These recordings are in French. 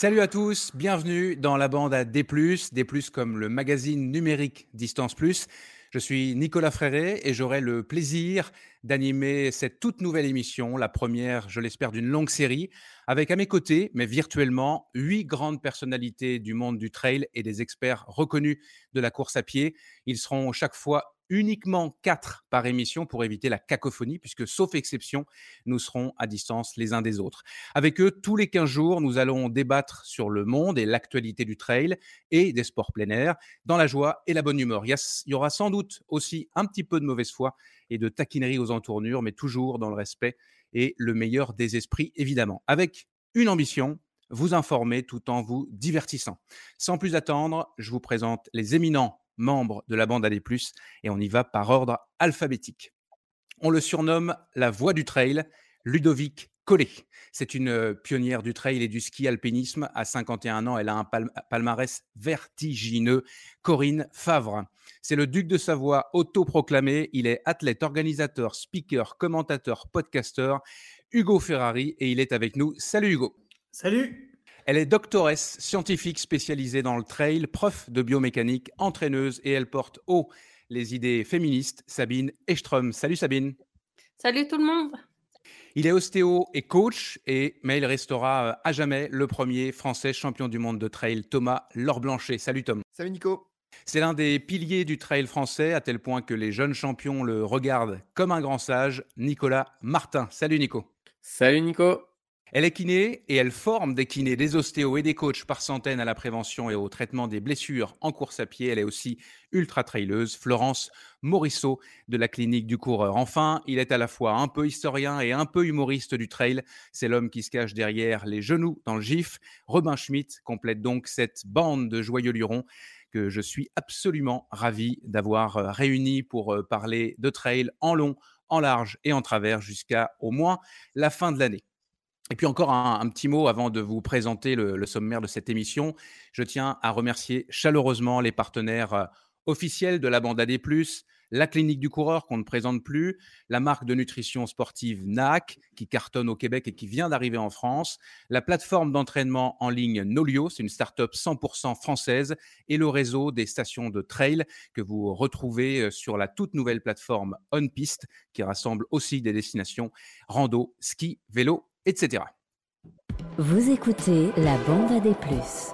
Salut à tous, bienvenue dans la bande à D+, D+, comme le magazine numérique Distance Plus. Je suis Nicolas Fréré et j'aurai le plaisir d'animer cette toute nouvelle émission, la première, je l'espère, d'une longue série, avec à mes côtés, mais virtuellement, huit grandes personnalités du monde du trail et des experts reconnus de la course à pied. Ils seront chaque fois uniquement quatre par émission pour éviter la cacophonie, puisque sauf exception, nous serons à distance les uns des autres. Avec eux, tous les 15 jours, nous allons débattre sur le monde et l'actualité du trail et des sports plein air, dans la joie et la bonne humeur. Il y, aura sans doute aussi un petit peu de mauvaise foi et de taquinerie aux entournures, mais toujours dans le respect et le meilleur des esprits, évidemment. Avec une ambition, vous informer tout en vous divertissant. Sans plus attendre, je vous présente les éminents membre de la bande AD+, et on y va par ordre alphabétique. On le surnomme la voix du trail, Ludovic Collet. C'est une euh, pionnière du trail et du ski alpinisme. À 51 ans, elle a un palmarès vertigineux. Corinne Favre. C'est le duc de Savoie autoproclamé. Il est athlète, organisateur, speaker, commentateur, podcasteur. Hugo Ferrari et il est avec nous. Salut Hugo. Salut. Elle est doctoresse scientifique spécialisée dans le trail, prof de biomécanique, entraîneuse et elle porte haut les idées féministes. Sabine Echtrom. Salut Sabine. Salut tout le monde. Il est ostéo et coach, et, mais il restera euh, à jamais le premier Français champion du monde de trail, Thomas Lorblanchet. Salut Tom. Salut Nico. C'est l'un des piliers du trail français, à tel point que les jeunes champions le regardent comme un grand sage, Nicolas Martin. Salut Nico. Salut Nico. Elle est kiné et elle forme des kinés, des ostéos et des coachs par centaines à la prévention et au traitement des blessures en course à pied. Elle est aussi ultra traileuse, Florence Morisseau de la clinique du coureur. Enfin, il est à la fois un peu historien et un peu humoriste du trail. C'est l'homme qui se cache derrière les genoux dans le gif. Robin Schmitt complète donc cette bande de joyeux lurons que je suis absolument ravi d'avoir euh, réuni pour euh, parler de trail en long, en large et en travers jusqu'à au moins la fin de l'année. Et puis encore un, petit mot avant de vous présenter le, sommaire de cette émission. Je tiens à remercier chaleureusement les partenaires euh, officiels de la bande AD+, la clinique du coureur qu'on ne présente plus, la marque de nutrition sportive NAC qui cartonne au Québec et qui vient d'arriver en France, la plateforme d'entraînement en ligne Nolio, c'est une start-up 100% française, et le réseau des stations de trail que vous retrouvez euh, sur la toute nouvelle plateforme OnPiste qui rassemble aussi des destinations rando, ski, vélo Vous écoutez la bande à des plus.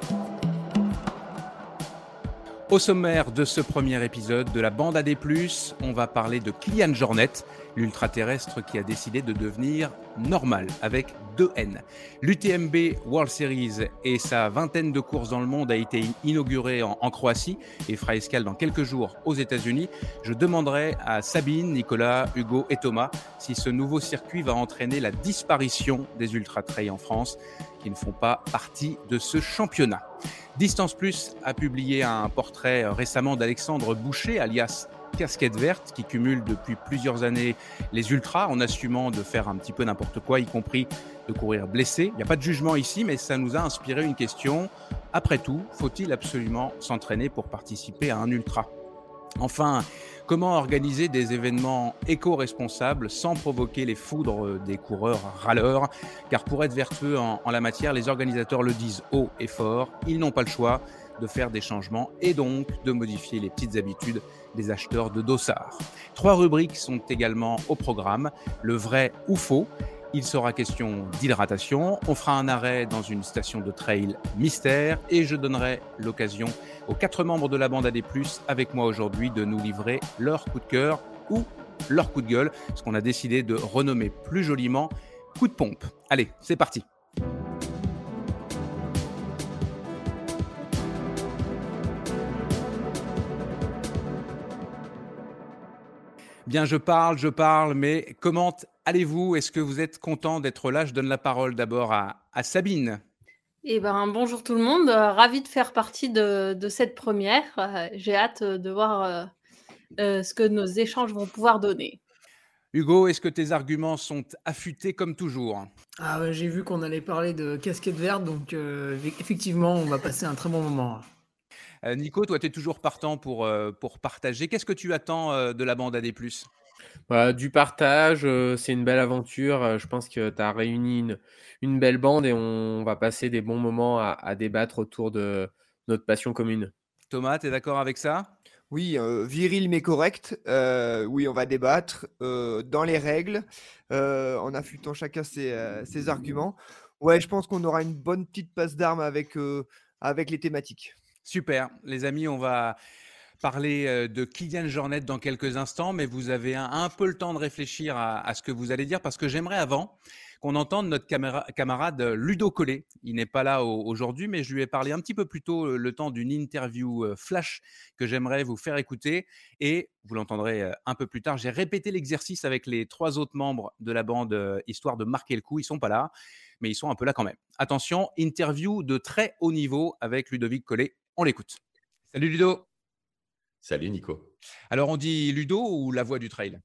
Au sommaire de ce premier épisode de la bande à des plus, on va parler de Kylian Jornet, l'ultra-terrestre qui a décidé de devenir normal avec deux N. L'UTMB World Series et sa vingtaine de courses dans le monde a été inaugurée en, Croatie et fera escale dans quelques jours aux États-Unis. Je demanderai à Sabine, Nicolas, Hugo et Thomas si ce nouveau circuit va entraîner la disparition des ultra-trails en France qui ne font pas partie de ce championnat. Distance Plus a publié un portrait récemment d'Alexandre Boucher, alias Casquette Verte, qui cumule depuis plusieurs années les ultras en assumant de faire un petit peu n'importe quoi, y compris de courir blessé. Il n'y a pas de jugement ici, mais ça nous a inspiré une question. Après tout, faut-il absolument s'entraîner pour participer à un ultra? Enfin, comment organiser des événements éco-responsables sans provoquer les foudres des coureurs râleurs? Car pour être vertueux en, la matière, les organisateurs le disent haut et fort, ils n'ont pas le choix de faire des changements et donc de modifier les petites habitudes des acheteurs de dossards. Trois rubriques sont également au programme, le vrai ou faux, il sera question d'hydratation. On fera un arrêt dans une station de trail mystère et je donnerai l'occasion aux quatre membres de la bande AD+, avec moi aujourd'hui, de nous livrer leur coup de cœur ou leur coup de gueule, ce qu'on a décidé de renommer plus joliment coup de pompe. Allez, c'est parti. Bien, je parle, je parle, mais comment allez-vous? Est-ce que vous êtes content d'être là? Je donne la parole d'abord à, Sabine. Eh ben, bonjour tout le monde, euh, ravi de faire partie de, cette première. Euh, j'ai hâte de voir euh, ce que nos échanges vont pouvoir donner. Hugo, est-ce que tes arguments sont affûtés comme toujours? Ah, J'ai vu qu'on allait parler de casquette verte, donc effectivement, on va passer un très bon moment. Nico, toi, tu es toujours partant pour, pour partager. Qu'est-ce que tu attends de la bande AD Bah, du partage, euh, c'est une belle aventure. euh, Je pense que tu as réuni une, une belle bande et on va passer des bons moments à, à débattre autour de notre passion commune. Thomas, tu es d'accord avec ça? Oui, euh, viril mais correct. Euh, oui, on va débattre euh, dans les règles, euh, en affûtant chacun ses, euh, ses arguments. Ouais, je pense qu'on aura une bonne petite passe d'armes avec, euh, avec les thématiques. Super. Les amis, on va parler euh, de Kylian Jornet dans quelques instants, mais vous avez un, peu le temps de réfléchir à, ce que vous allez dire parce que j'aimerais avant qu'on entende notre camarade euh, Ludo Collet. Il n'est pas là au- aujourd'hui, mais je lui ai parlé un petit peu plus tôt euh, le temps d'une interview flash que j'aimerais vous faire écouter et vous l'entendrez un peu plus tard. J'ai répété l'exercice avec les trois autres membres de la bande histoire de marquer le coup. Ils sont pas là, mais ils sont un peu là quand même. Attention, interview de très haut niveau avec Ludovic Collet. On l'écoute. Salut Ludo. Salut Nico. Alors on dit Ludo ou la voix du trail?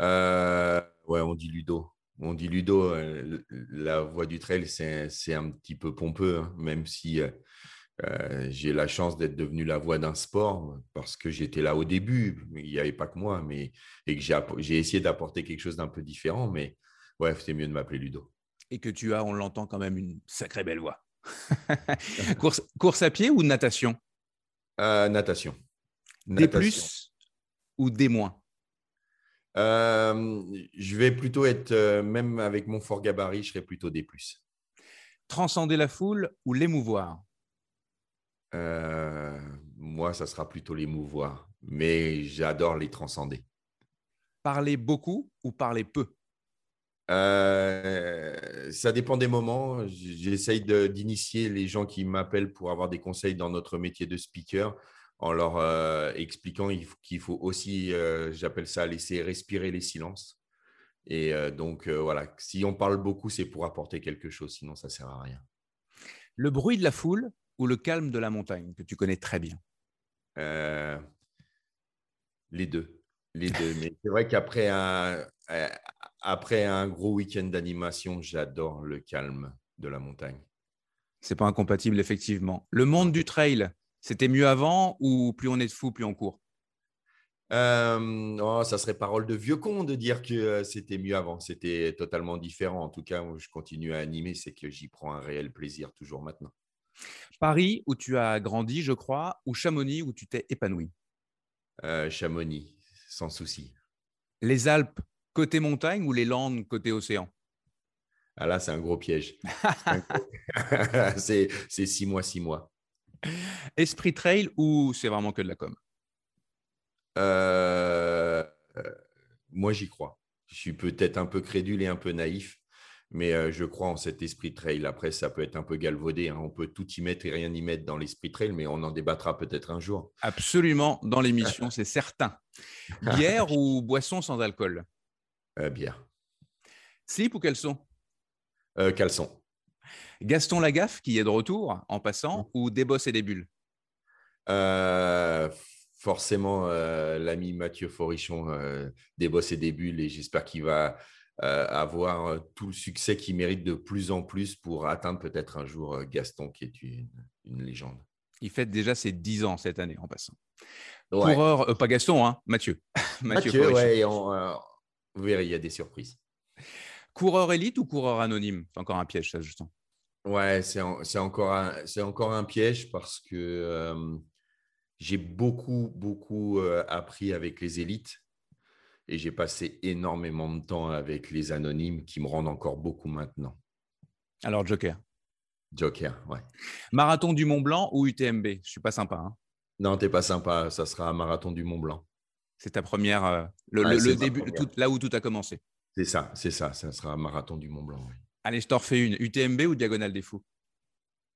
Euh, ouais, on dit Ludo. On dit Ludo. euh, la voix du trail, c'est c'est un petit peu pompeux, hein, même si euh, j'ai la chance d'être devenu la voix d'un sport parce que j'étais là au début. Il n'y avait pas que moi, mais et que j'ai essayé d'apporter quelque chose d'un peu différent. Mais ouais, c'est mieux de m'appeler Ludo. et que tu as, on l'entend quand même, une sacrée belle voix. course, course à pied ou natation? Euh, natation. Des Natation. plus ou des moins? Euh, je vais plutôt être, euh, même avec mon fort gabarit, je serai plutôt des plus. Transcender la foule ou l'émouvoir? Moi, ça sera plutôt les mouvoirs, mais j'adore les transcender. Parler beaucoup ou parler peu? Euh, ça dépend des moments. J'essaye d'initier les gens qui m'appellent pour avoir des conseils dans notre métier de speaker en leur euh, expliquant qu'il faut aussi, euh, j'appelle ça, laisser respirer les silences. Et donc, voilà, si on parle beaucoup, c'est pour apporter quelque chose, sinon ça ne sert à rien. Le bruit de la foule ou le calme de la montagne, que tu connais très bien? Les deux. Les deux. Mais c'est vrai qu'après un, après un gros week-end d'animation, j'adore le calme de la montagne. C'est pas incompatible, effectivement. Le monde du trail, c'était mieux avant ou plus on est de fou, plus on court? Euh, oh, ça serait parole de vieux con de dire que euh, c'était mieux avant. C'était totalement différent. En tout cas, je continue à animer, c'est que j'y prends un réel plaisir toujours maintenant. Paris, où tu as grandi, je crois, ou Chamonix, où tu t'es épanoui? Euh, Chamonix, sans souci. Les Alpes, côté montagne ou les Landes, côté océan? Ah là, c'est un gros piège. c'est c'est six mois, six mois. Esprit trail ou c'est vraiment que de la com? Euh, euh, moi, j'y crois. Je suis peut-être un peu crédule et un peu naïf, mais euh, je crois en cet esprit trail. Après, ça peut être un peu galvaudé. hein. On peut tout y mettre et rien y mettre dans l'esprit trail, mais on en débattra peut-être un jour. Absolument, dans l'émission, c'est certain. Bière ou boisson sans alcool? Euh, bière. Slip ou caleçon? Euh, caleçon. Gaston Lagaffe, qui est de retour en passant, ou des bosses et des bulles? Euh, forcément, euh, l'ami Mathieu Forichon des bosses et des bulles, et j'espère qu'il va avoir tout le succès qu'il mérite de plus en plus pour atteindre peut-être un jour Gaston, qui est une, une légende. Il fête déjà ses 10 ans cette année en passant. Ouais. Coureur, euh, pas Gaston, hein, Mathieu. Mathieu, ouais, on, euh, vous verrez, il y a des surprises. Coureur élite ou coureur anonyme? C'est encore un piège, ça, Justin. Ouais, c'est en- c'est encore, encore un piège parce que euh, j'ai beaucoup, beaucoup euh, appris avec les élites et j'ai passé énormément de temps avec les anonymes qui me rendent encore beaucoup maintenant. Alors, Joker. Joker, ouais. Marathon du Mont Blanc ou UTMB Je suis pas sympa. hein. Non, t'es pas sympa, ça sera un marathon du Mont Blanc. C'est ta première, euh, le, Ouais, le- c'est le ma début, première. tout- là où tout a commencé. C'est ça, c'est ça, ça sera un marathon du Mont Blanc. oui. Allez, je t'en refais une. UTMB ou Diagonale des Fous?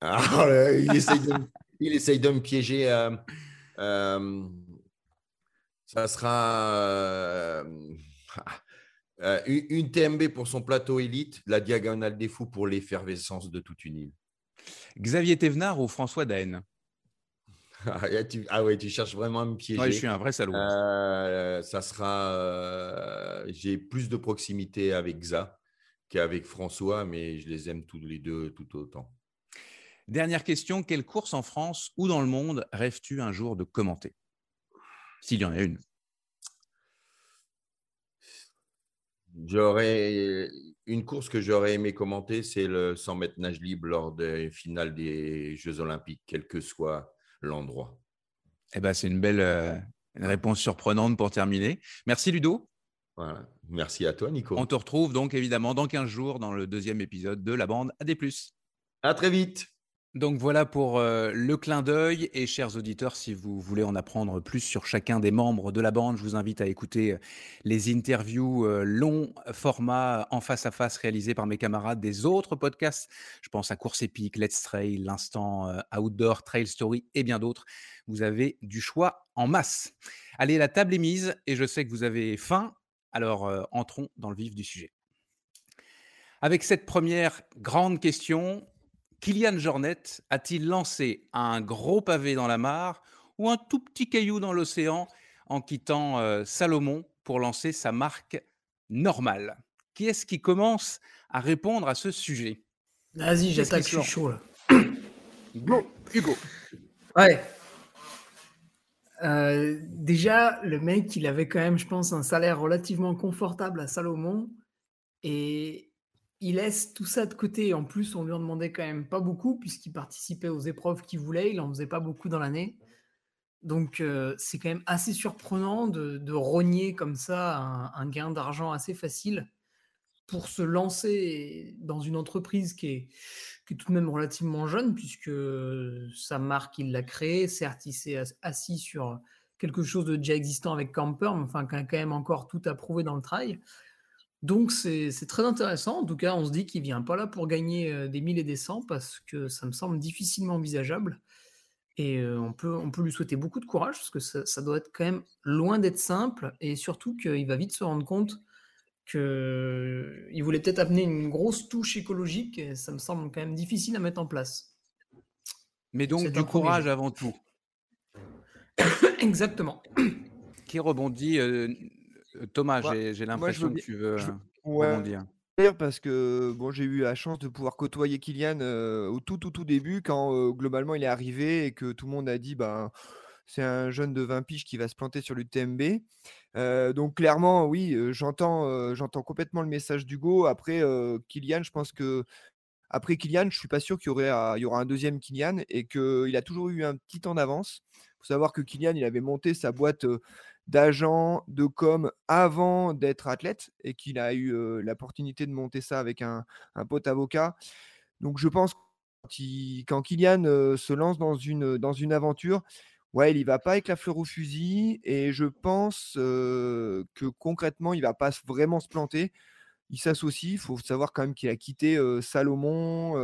Ah, là, il, essaye de, me- il essaye de me piéger. euh, euh, ça sera une, une TMB pour son plateau élite, la diagonale des fous pour l'effervescence de toute une île. Xavier Thévenard ou François Daen? Ah, ah ouais, tu cherches vraiment à me piéger. Ouais, je suis un vrai salaud. Euh, ça sera. euh, J'ai plus de proximité avec Xa qu'avec François, mais je les aime tous les deux tout autant. Dernière question, quelle course en France ou dans le monde rêves-tu un jour de commenter? S'il y en a une. J'aurais une course que j'aurais aimé commenter, c'est le 100 mètres nage libre lors des finales des Jeux Olympiques, quel que soit l'endroit. Eh ben, c'est une belle euh, une réponse surprenante pour terminer. Merci Ludo. Voilà. Merci à toi, Nico. On te retrouve donc évidemment dans 15 jours dans le deuxième épisode de la bande AD. À très vite. Donc voilà pour euh, le clin d'œil. Et chers auditeurs, si vous voulez en apprendre plus sur chacun des membres de la bande, je vous invite à écouter euh, les interviews euh, longs format en face à face réalisés par mes camarades des autres podcasts. Je pense à Course épique, Let's Trail, l'Instant Outdoor, Trail Story et bien d'autres. Vous avez du choix en masse. Allez, la table est mise et je sais que vous avez faim. Alors entrons dans le vif du sujet. Avec cette première grande question, Kylian Jornet a-t-il lancé un gros pavé dans la mare ou un tout petit caillou dans l'océan en quittant euh, Salomon pour lancer sa marque normale? Qui est-ce qui commence à répondre à ce sujet? Vas-y, j'attaque, je suis chaud là. Hugo. Ouais. Euh, déjà, le mec, il avait quand même, je pense, un salaire relativement confortable à Salomon. Et il laisse tout ça de côté. En plus, on lui en demandait quand même pas beaucoup, puisqu'il participait aux épreuves qu'il voulait. Il en faisait pas beaucoup dans l'année. Donc, euh, c'est quand même assez surprenant de, rogner comme ça un, gain d'argent assez facile pour se lancer dans une entreprise qui est, tout de même relativement jeune, puisque sa marque, il l'a créée. Certes, il s'est assis sur quelque chose de déjà existant avec Camper, mais enfin, quand même encore tout à prouver dans le trail. Donc c'est très intéressant. En tout cas, on se dit qu'il vient pas là pour gagner des 1000 et des 100 parce que ça me semble difficilement envisageable. Et on, peut, on peut lui souhaiter beaucoup de courage parce que ça, doit être quand même loin d'être simple et surtout qu'il va vite se rendre compte qu'il voulait peut-être amener une grosse touche écologique et ça me semble quand même difficile à mettre en place. Mais donc du courage avant tout. Exactement. Qui rebondit euh, Thomas, j'ai l'impression que tu veux je... rebondir. Parce que bon, j'ai eu la chance de pouvoir côtoyer Kylian euh, au tout, tout, tout début, quand euh, globalement il est arrivé et que tout le monde a dit ben, c'est un jeune de 20 piges qui va se planter sur l'UTMB. Euh, donc clairement, oui, j'entends j'entends complètement le message d'Hugo. Après, Kylian, je pense que après Kylian, je suis pas sûr qu'il y, aurait, il y aura un deuxième Kylian et qu'il a toujours eu un petit temps d'avance. Il faut savoir que Kylian, il avait monté sa boîte d'agent, de com avant d'être athlète et qu'il a eu l'opportunité de monter ça avec un, pote avocat. Donc je pense que quand Kylian se lance dans une, dans une aventure, ouais, il y va pas avec la fleur au fusil et je pense que concrètement, il va pas vraiment se planter. Il s'associe. Il faut savoir quand même qu'il a quitté Salomon,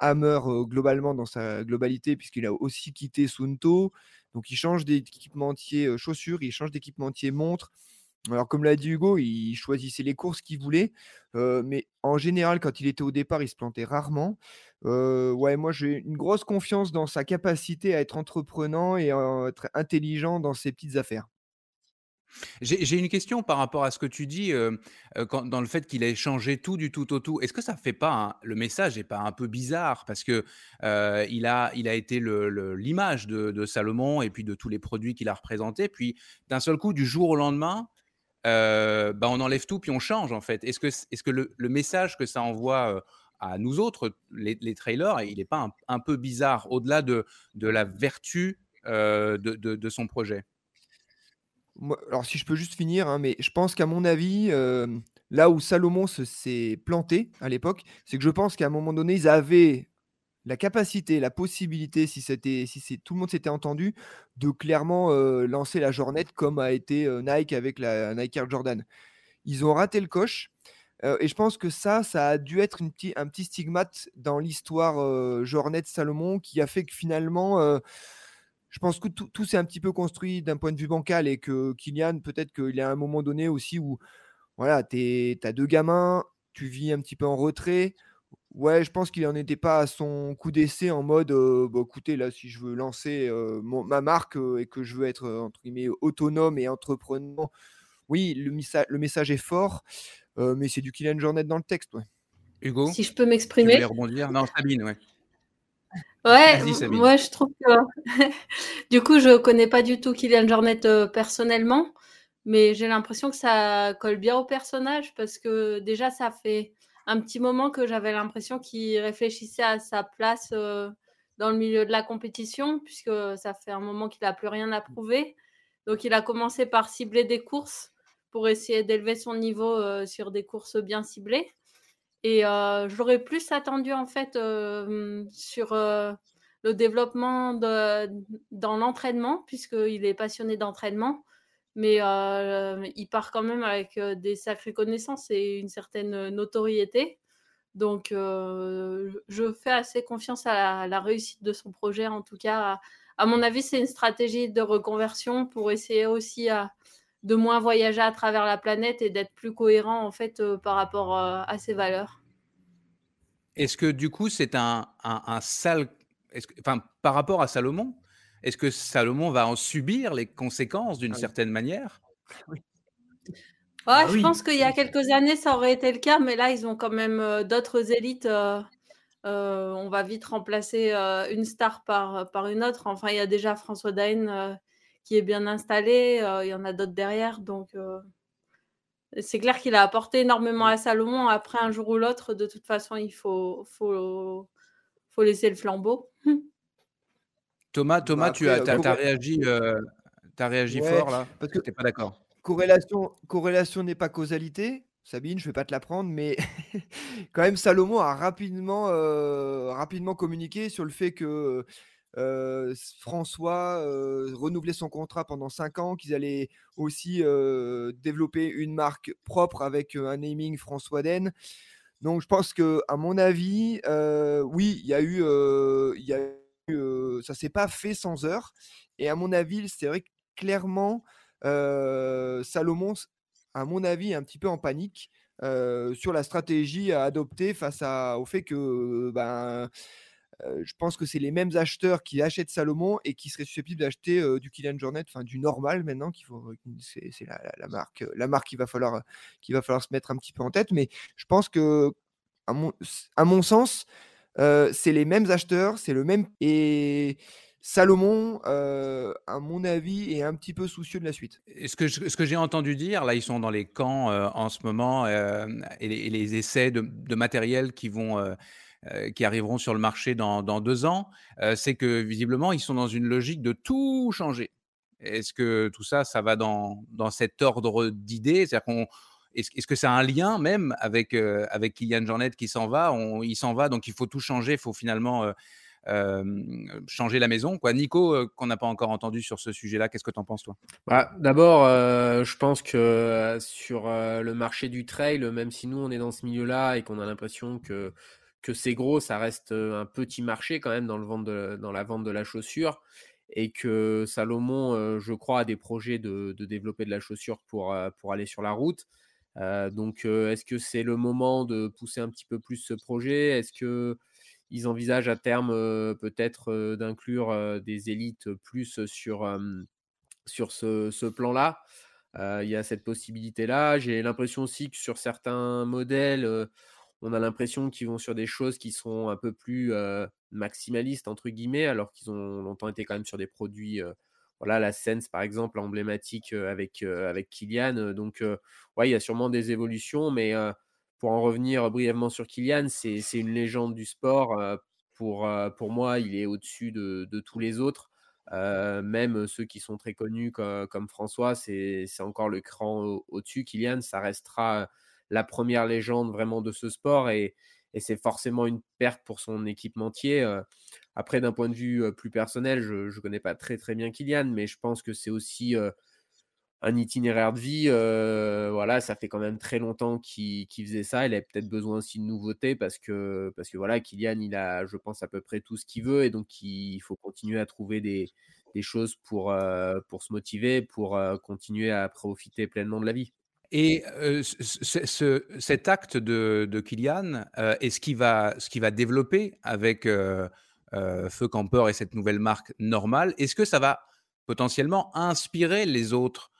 Hammer globalement dans sa globalité, puisqu'il a aussi quitté Sunto. Donc il change d'équipementier chaussures, il change d'équipementier montre. Alors comme l'a dit Hugo, il choisissait les courses qu'il voulait, mais en général, quand il était au départ, il se plantait rarement. ouais, moi j'ai une grosse confiance dans sa capacité à être entreprenant et à être intelligent dans ses petites affaires. J'ai une question par rapport à ce que tu dis dans le fait qu'il ait changé tout du tout au tout. Est-ce que ça fait pas le message n'est pas un peu bizarre parce que il a il a été l'image de, Salomon et puis de tous les produits qu'il a représentés. Puis d'un seul coup, du jour au lendemain, bah, on enlève tout puis on change en fait. Est-ce que est-ce que le, message que ça envoie à nous autres, les, trailers, il n'est pas un, peu bizarre au-delà de, de la vertu de son projet? Alors si je peux juste finir, hein, mais je pense qu'à mon avis, là où Salomon s'est planté à l'époque, c'est que je pense qu'à un moment donné, ils avaient la capacité, la possibilité, si c'était, si tout le monde s'était entendu, de clairement lancer la Jornette comme a été Nike avec la Nike Air Jordan. Ils ont raté le coche. et je pense que ça, ça a dû être un petit stigmate dans l'histoire Jornet Salomon qui a fait que finalement, je pense que tout, s'est un petit peu construit d'un point de vue bancal et que Kylian, peut-être qu'il y a un moment donné aussi où voilà, tu as deux gamins, tu vis un petit peu en retrait. Ouais, je pense qu'il n'en était pas à son coup d'essai en mode bah, écoutez, là, si je veux lancer ma marque et que je veux être entre guillemets autonome et entreprenant, oui, le, le message est fort, mais c'est du Kylian Jornet dans le texte. Ouais. Hugo? Si je peux m'exprimer? rebondir? Non, Sabine, ouais. Ouais, moi je trouve que du coup je connais pas du tout Kylian Jornet euh, personnellement, mais j'ai l'impression que ça colle bien au personnage parce que déjà, ça fait un petit moment que j'avais l'impression qu'il réfléchissait à sa place dans le milieu de la compétition, puisque ça fait un moment qu'il n'a plus rien à prouver. Donc, il a commencé par cibler des courses pour essayer d'élever son niveau sur des courses bien ciblées. Et j'aurais plus attendu, en fait, sur le développement dans l'entraînement, puisqu'il est passionné d'entraînement. Mais il part quand même avec des sacrées connaissances et une certaine notoriété. Donc, je fais assez confiance à la, réussite de son projet. En tout cas, à, mon avis, c'est une stratégie de reconversion pour essayer aussi de moins voyager à travers la planète et d'être plus cohérent en fait par rapport à ses valeurs. Est-ce que du coup, c'est un, un, sale. enfin, par rapport à Salomon, est-ce que Salomon va en subir les conséquences d'une ah certaine manière? Ah je pense qu'il y a quelques années, ça aurait été le cas, mais là, ils ont quand même d'autres élites. on va vite remplacer une star par, par une autre. Enfin, il y a déjà François Daen qui est bien installé. il y en a d'autres derrière. Donc, c'est clair qu'il a apporté énormément à Salomon. Après, un jour ou l'autre, de toute façon, il faut, faut, faut laisser le flambeau. Thomas, Thomas bah, tu as, as, réagi, as réagi fort là, parce que tu n'es pas d'accord. Corrélation, corrélation n'est pas causalité. Sabine, je ne vais pas te l'apprendre, mais quand même, Salomon a rapidement, euh, rapidement communiqué sur le fait que euh, François euh, renouvelait son contrat pendant 5 ans, qu'ils allaient aussi développer une marque propre avec un naming François Den. Donc, je pense que, à mon avis, oui, il y a eu, il y a eu ça s'est pas fait sans heure. Et à mon avis, c'est vrai que clairement, Salomon, à mon avis, est un petit peu en panique sur la stratégie à adopter face au fait que ben, je pense que c'est les mêmes acheteurs qui achètent Salomon et qui seraient susceptibles d'acheter du Kylian Jornet, enfin du normal maintenant, qu'il faut, c'est, la, marque, la marque qu'il va falloir, qu'il va falloir se mettre un petit peu en tête. Mais je pense que, à mon, sens, c'est les mêmes acheteurs, c'est le même et Salomon, euh, à mon avis, est un petit peu soucieux de la suite. Ce que, j'ai entendu dire, là, ils sont dans les camps euh, en ce moment euh, et, les, essais de, matériel qui vont. Qui arriveront sur le marché dans, deux ans, c'est que visiblement, ils sont dans une logique de tout changer. Est-ce que tout ça, ça va dans, dans cet ordre d'idées? Cest est-ce, que a un lien même avec, avec Kylian Jornet qui s'en va? Il s'en va, donc il faut tout changer, il faut finalement changer la maison. Quoi. Nico, qu'on n'a pas encore entendu sur ce sujet-là, qu'est-ce que tu en penses, toi? Bah, D'abord, je pense que sur le marché du trail, même si nous, on est dans ce milieu-là et qu'on a l'impression que, que c'est gros, ça reste un petit marché quand même dans, le dans la vente de la chaussure et que Salomon, je crois, a des projets de, de, développer de la chaussure pour, pour aller sur la route. donc, est-ce que c'est le moment de pousser un petit peu plus ce projet? Est-ce que ils envisagent à terme peut-être d'inclure des élites plus sur, sur ce, plan-là? Il y a cette possibilité-là. J'ai l'impression aussi que sur certains modèles, on a l'impression qu'ils vont sur des choses qui sont un peu plus maximalistes, entre guillemets, alors qu'ils ont longtemps été quand même sur des produits voilà, la Sense par exemple, emblématique avec, avec Kylian. Donc, ouais, il y a sûrement des évolutions, mais pour en revenir brièvement sur Kylian, c'est une légende du sport. Pour, pour moi, il est au-dessus de, tous les autres. même ceux qui sont très connus comme, François, c'est encore le cran au-dessus. Kylian, ça restera la première légende vraiment de ce sport et, c'est forcément une perte pour son équipementier. Après, d'un point de vue plus personnel, je ne connais pas très très bien Kylian, mais je pense que c'est aussi un itinéraire de vie. voilà, ça fait quand même très longtemps qu'il faisait ça. Il a peut-être besoin aussi de nouveautés parce que, parce que voilà, Kylian, il a, je pense, à peu près tout ce qu'il veut et donc il faut continuer à trouver des, choses pour, pour se motiver, pour continuer à profiter pleinement de la vie. Et cet acte de, de Kylian est ce qu'il va, ce qui va développer avec Feu Camper et cette nouvelle marque normale? Est-ce que ça va potentiellement inspirer les autres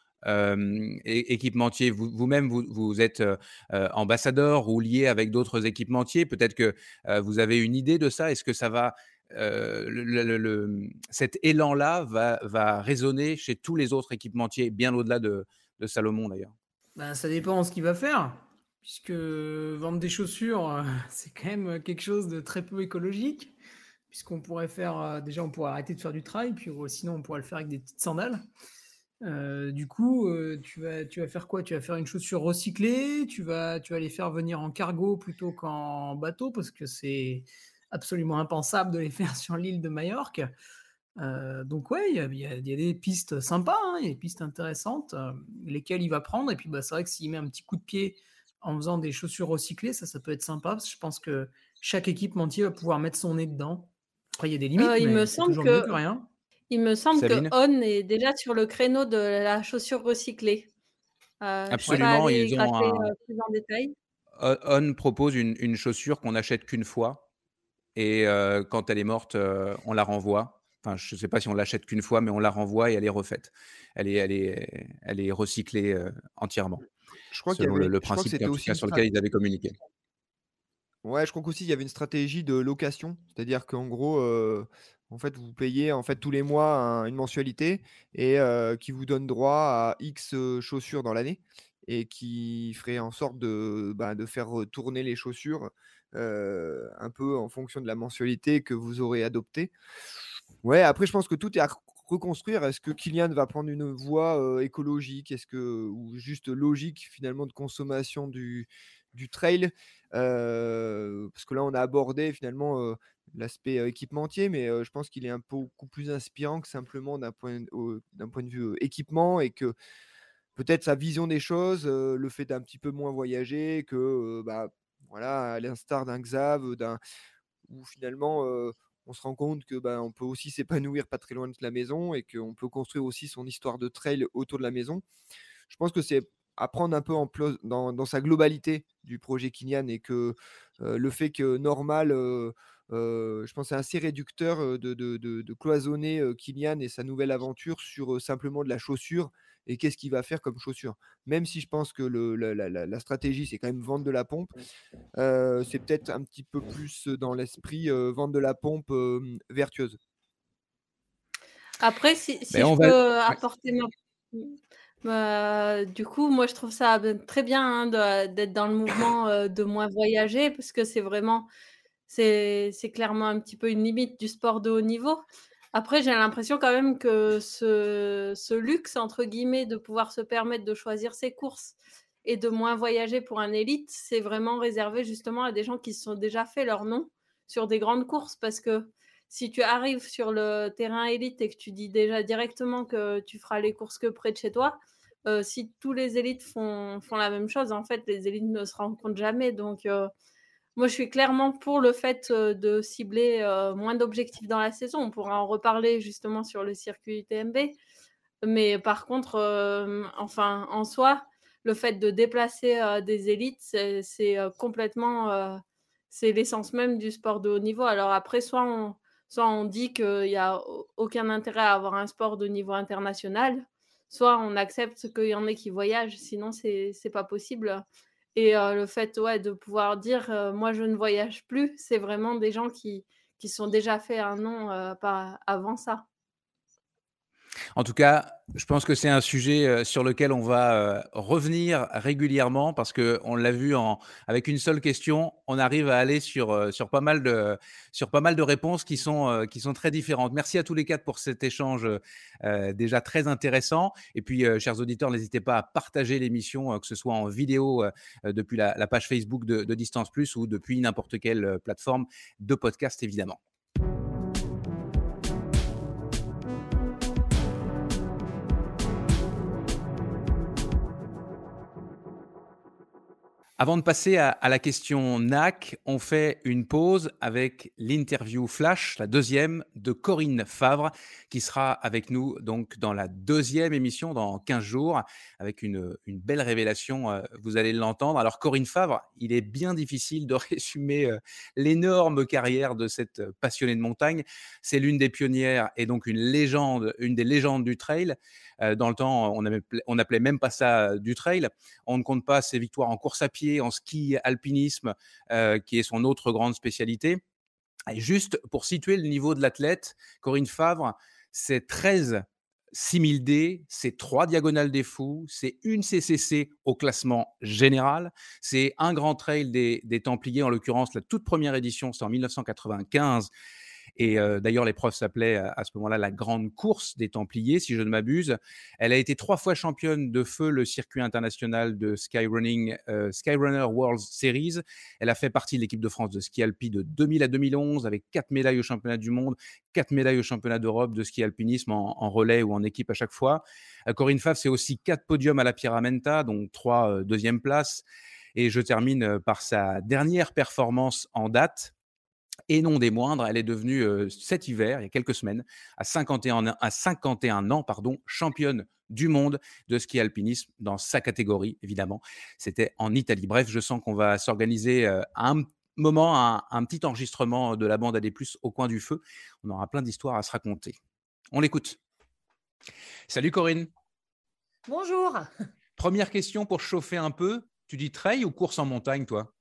équipementiers? Vous-même, vous, êtes ambassadeur ou lié avec d'autres équipementiers. Peut-être que vous avez une idée de ça. Est-ce que ça va, le, cet élan-là va, va, résonner chez tous les autres équipementiers, bien au-delà de, de Salomon d'ailleurs? Ben, Ça dépend ce qu'il va faire, puisque vendre des chaussures, euh, c'est quand même quelque chose de très peu écologique, puisqu'on pourrait faire, euh, déjà on pourrait arrêter de faire du trail, puis sinon on pourrait le faire avec des petites sandales. Euh, du coup, tu, vas, tu vas faire quoi? Tu vas faire une chaussure recyclée? Tu vas, tu vas les faire venir en cargo plutôt qu'en bateau? Parce que c'est absolument impensable de les faire sur l'île de Majorque. Euh, donc ouais, il y, a, des pistes sympas, hein, il y a des pistes intéressantes, euh, lesquelles il va prendre. Et puis bah, c'est vrai que s'il met un petit coup de pied en faisant des chaussures recyclées, ça, ça peut être sympa. Parce que je pense que chaque équipementier va pouvoir mettre son nez dedans. Après, il y a des limites, euh, il mais me semble que, rien. Il me semble que On est déjà sur le créneau de la chaussure recyclée. Absolument, ils ont un... On propose une, une chaussure qu'on n'achète qu'une fois et quand elle est morte, on la renvoie. Enfin, je ne sais pas si on l'achète qu'une fois, mais on la renvoie et elle est refaite. Elle est, elle est, elle est recyclée entièrement. Je crois selon le, principe sur lequel ils avaient communiqué. Ouais, je crois qu'aussi il y avait une stratégie de location, c'est-à-dire qu'en gros, en fait, vous payez en fait tous les mois une mensualité et qui vous donne droit à X chaussures dans l'année et qui ferait en sorte de, bah, de faire tourner les chaussures un peu en fonction de la mensualité que vous aurez adoptée. Ouais, après, je pense que tout est à reconstruire. Est-ce que Kylian va prendre une voie écologique? Est-ce que, ou juste logique finalement de consommation du, du trail? Parce que là, on a abordé finalement l'aspect équipementier, mais je pense qu'il est un peu beaucoup plus inspirant que simplement d'un point, point de vue équipement et que peut-être sa vision des choses, le fait d'un petit peu moins voyager, que bah, voilà, à l'instar d'un Xav, d'un où finalement on se rend compte que bah, on peut aussi s'épanouir pas très loin de la maison et qu'on peut construire aussi son histoire de trail autour de la maison. Je pense que c'est à prendre un peu en dans, dans, sa globalité du projet Kinyan et que le fait que normal, je pense c'est assez réducteur de, de, de, cloisonner Kylian et sa nouvelle aventure sur simplement de la chaussure et qu'est-ce qu'il va faire comme chaussure. Même si je pense que le, la, stratégie, c'est quand même vendre de la pompe, euh, c'est peut-être un petit peu plus dans l'esprit euh, vendre de la pompe vertueuse. Après, si, je peux apporter ma... Bah, du coup, moi, je trouve ça très bien hein, d'être dans le mouvement euh, de moins voyager parce que c'est vraiment, c'est clairement un petit peu une limite du sport de haut niveau. Après, j'ai l'impression quand même que ce, luxe, entre guillemets, de pouvoir se permettre de choisir ses courses et de moins voyager pour un élite, c'est vraiment réservé justement à des gens qui se sont déjà fait leur nom sur des grandes courses. Parce que si tu arrives sur le terrain élite et que tu dis déjà directement que tu feras les courses que près de chez toi, euh, si tous les élites font, la même chose, en fait, les élites ne se rencontrent jamais. Donc, euh, moi, je suis clairement pour le fait de cibler moins d'objectifs dans la saison. On pourra en reparler justement sur le circuit UTMB. Mais par contre, enfin, en soi, le fait de déplacer des élites, c'est complètement, c'est l'essence même du sport de haut niveau. Alors après, soit on, soit on dit qu'il n'y a aucun intérêt à avoir un sport de niveau international, soit on accepte qu'il y en ait qui voyagent, sinon c'est pas possible. Et le fait ouais, de pouvoir dire moi je ne voyage plus, c'est vraiment des gens qui, qui sont déjà fait un nom avant ça. En tout cas, je pense que c'est un sujet euh, sur lequel on va euh, revenir régulièrement parce que on l'a vu en, avec une seule question, on arrive à aller sur, euh, pas, mal de, réponses qui sont, très différentes. Merci à tous les quatre pour cet échange déjà très intéressant. Et puis, chers auditeurs, n'hésitez pas à partager l'émission, que ce soit en vidéo depuis la, page Facebook de Distance Plus ou depuis n'importe quelle plateforme de podcast, évidemment. Avant de passer à, la question NAC, on fait une pause avec l'interview flash, la deuxième de Corinne Favre, qui sera avec nous donc dans la deuxième émission dans 15 jours, avec une, belle révélation, euh, vous allez l'entendre. Alors Corinne Favre, il est bien difficile de résumer euh, l'énorme carrière de cette passionnée de montagne. C'est l'une des pionnières et donc une légende, une des légendes du trail. Dans le temps, on n'appelait même pas ça du trail. On ne compte pas ses victoires en course à pied, en ski alpinisme, qui est son autre grande spécialité. Juste pour situer le niveau de l'athlète, Corinne Favre, c'est 13 6000D, c'est trois diagonales des fous, c'est une CCC au classement général, c'est un grand trail des Templiers, en l'occurrence la toute première édition, c'est en 1995, et d'ailleurs, l'épreuve s'appelait à ce moment-là la Grande Course des Templiers, si je ne m'abuse. Elle a été trois fois championne de feu le circuit international de Skyrunning, Skyrunner World Series. Elle a fait partie de l'équipe de France de ski alpi de 2000 à 2011 avec quatre médailles au championnat du monde, quatre médailles au championnat d'Europe de ski alpinisme en, relais ou en équipe à chaque fois. Corinne Favre, c'est aussi quatre podiums à la Pyramenta, donc trois deuxième places. Et je termine par sa dernière performance en date, et non des moindres, elle est devenue cet hiver, il y a quelques semaines, à 51, à 51 ans, pardon, championne du monde de ski alpinisme dans sa catégorie, évidemment. C'était en Italie. Bref, je sens qu'on va s'organiser un moment, un, un, petit enregistrement de la bande AD+, au coin du feu. On aura plein d'histoires à se raconter. On l'écoute. Salut Corinne. Bonjour. Première question pour chauffer un peu. Tu dis trail ou course en montagne, toi?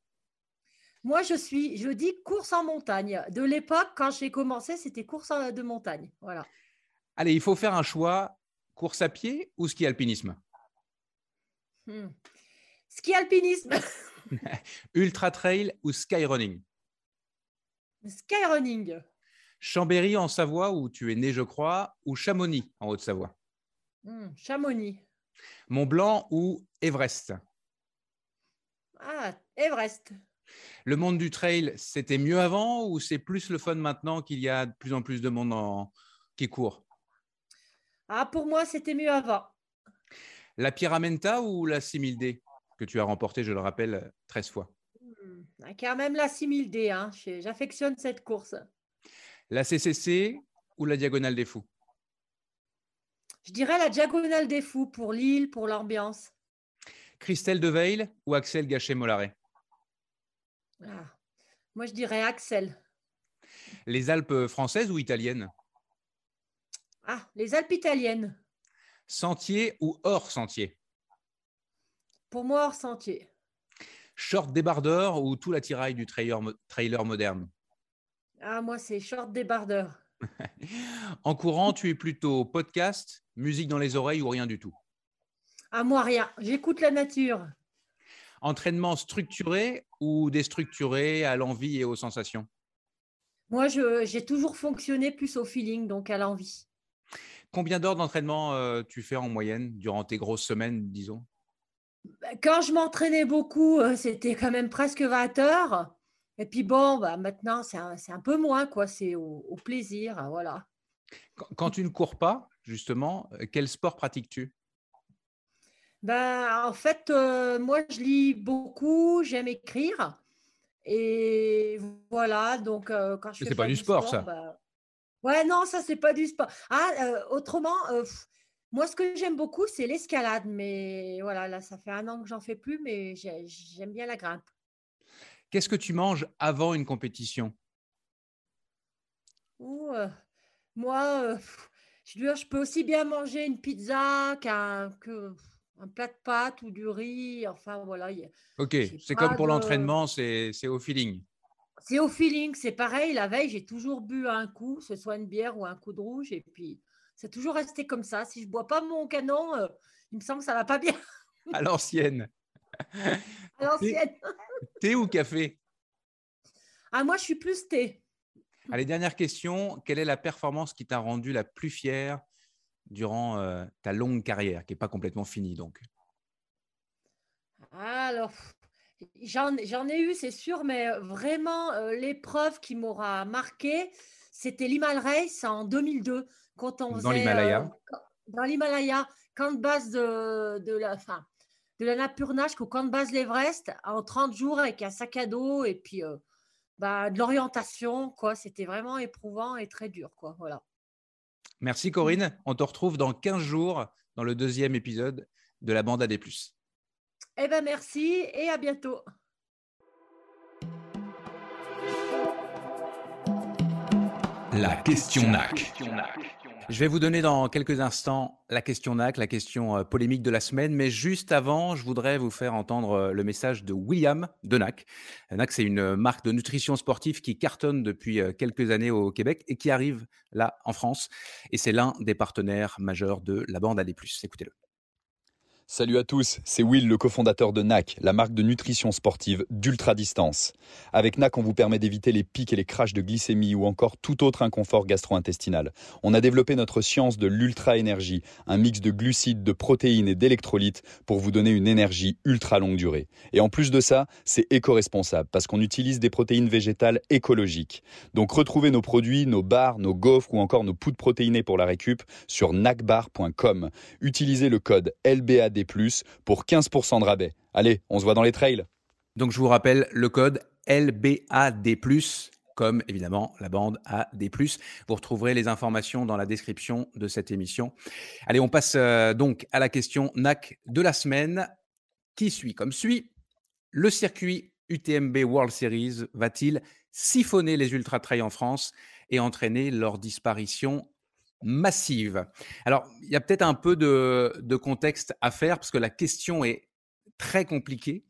Moi, je suis, je dis course en montagne. De l'époque, quand j'ai commencé, c'était course de montagne. Voilà. Allez, il faut faire un choix course à pied ou ski alpinisme? Hmm. Ski alpinisme. Ultra trail ou skyrunning Skyrunning. Chambéry en Savoie, où tu es né, je crois, ou Chamonix en Haute-Savoie? Hmm, Chamonix. Mont Blanc ou Everest? Ah, Everest. Le monde du trail, c'était mieux avant ou c'est plus le fun maintenant qu'il y a de plus en plus de monde qui court? Ah, pour moi, c'était mieux avant. La Pyramenta ou la 6000D que tu as remporté, je le rappelle, 13 fois? Hmm, Quand même la 6000D, hein. j'affectionne cette course. La CCC ou la Diagonale des Fous? Je dirais la Diagonale des Fous pour l'île, pour l'ambiance. Christelle Deveil ou Axel Gachet-Mollaret ah, moi, je dirais Axel. Les Alpes françaises ou italiennes? Ah, les Alpes italiennes. Sentier ou hors sentier? Pour moi, hors sentier. Short débardeur ou tout l'attirail du trailer, trailer moderne? Ah, moi, c'est short débardeur. en courant, tu es plutôt podcast, musique dans les oreilles ou rien du tout? Ah, moi, rien. J'écoute la nature. Entraînement structuré ou déstructuré à l'envie et aux sensations? Moi, j'ai toujours fonctionné plus au feeling, donc à l'envie. Combien d'heures d'entraînement euh, tu fais en moyenne durant tes grosses semaines, disons? Bah, Quand je m'entraînais beaucoup, euh, c'était quand même presque 20 heures. Et puis bon, bah, maintenant, c'est un, peu moins, quoi. C'est au, plaisir, voilà. quand tu ne cours pas, justement, euh, quel sport pratiques-tu? Ben, en fait, euh, moi, je lis beaucoup, j'aime écrire. Et voilà, donc euh, quand je. C'est pas, du sport, ça. Ben, ouais, non, ça, c'est pas du sport. Ah, euh, autrement, moi, ce que j'aime beaucoup, c'est l'escalade. Mais voilà, là, ça fait un an que j'en fais plus, mais j'aime bien la grimpe. Qu'est-ce que tu manges avant une compétition? Moi, je, je, peux aussi bien manger une pizza qu'un. Que, un plat de pâtes ou du riz. Enfin, voilà. ok, c'est comme pour l'entraînement, c'est au feeling. C'est au feeling, c'est pareil. La veille, j'ai toujours bu un coup, ce soit une bière ou un coup de rouge. Et puis, c'est toujours resté comme ça. Si je ne bois pas mon canon, euh, il me semble que ça ne va pas bien. à l'ancienne. À l'ancienne. thé ou café? Ah, moi, je suis plus thé. Allez, dernière question. Quelle est la performance qui t'a rendu la plus fière durant euh, ta longue carrière, qui n'est pas complètement finie donc? Alors, j'en ai eu, c'est sûr, mais euh, vraiment, euh, l'épreuve qui m'aura marqué, c'était l'Himal Race en 2002, quand on Dans l'Himalaya Dans l'Himalaya, camp de base de, de la fin, de la Napurna jusqu'au camp de base l'Everest en 30 jours avec un sac à dos et puis bah, de l'orientation, quoi. C'était vraiment éprouvant et très dur, quoi. Voilà. Merci Corinne. On te retrouve dans 15 jours dans le deuxième épisode de la bande AD+. Eh ben merci et à bientôt. La question NAC. Je vais vous donner dans quelques instants la question NAC, la question euh, polémique de la semaine, mais juste avant, je voudrais vous faire entendre euh, le message de William de NAC. NAC, c'est une marque de nutrition sportive qui cartonne depuis euh, quelques années au Québec et qui arrive là en France. Et c'est l'un des partenaires majeurs de la bande AD+. Écoutez-le. Salut à tous, c'est Will, le cofondateur de NAC, la marque de nutrition sportive d'ultra distance. Avec NAC, on vous permet d'éviter les pics et les crashs de glycémie ou encore tout autre inconfort gastro-intestinal. On a développé notre science de l'ultra-énergie, un mix de glucides, de protéines et d'électrolytes pour vous donner une énergie ultra longue durée. Et en plus de ça, c'est éco-responsable parce qu'on utilise des protéines végétales écologiques. Donc retrouvez nos produits, nos bars, nos gaufres ou encore nos poudres protéinées pour la récup sur nacbar.com. Utilisez le code LBAD pour 15% de rabais. Allez, on se voit dans les trails. Donc je vous rappelle le code LBAD+, comme évidemment la bande AD+. Vous retrouverez les informations dans la description de cette émission. Allez, on passe euh, donc à la question NAC de la semaine qui suit comme suit? Le circuit UTMB World Series va-t-il siphonner les ultra trails en France et entraîner leur disparition massive. Alors, il y a peut-être un peu de, contexte à faire parce que la question est très compliquée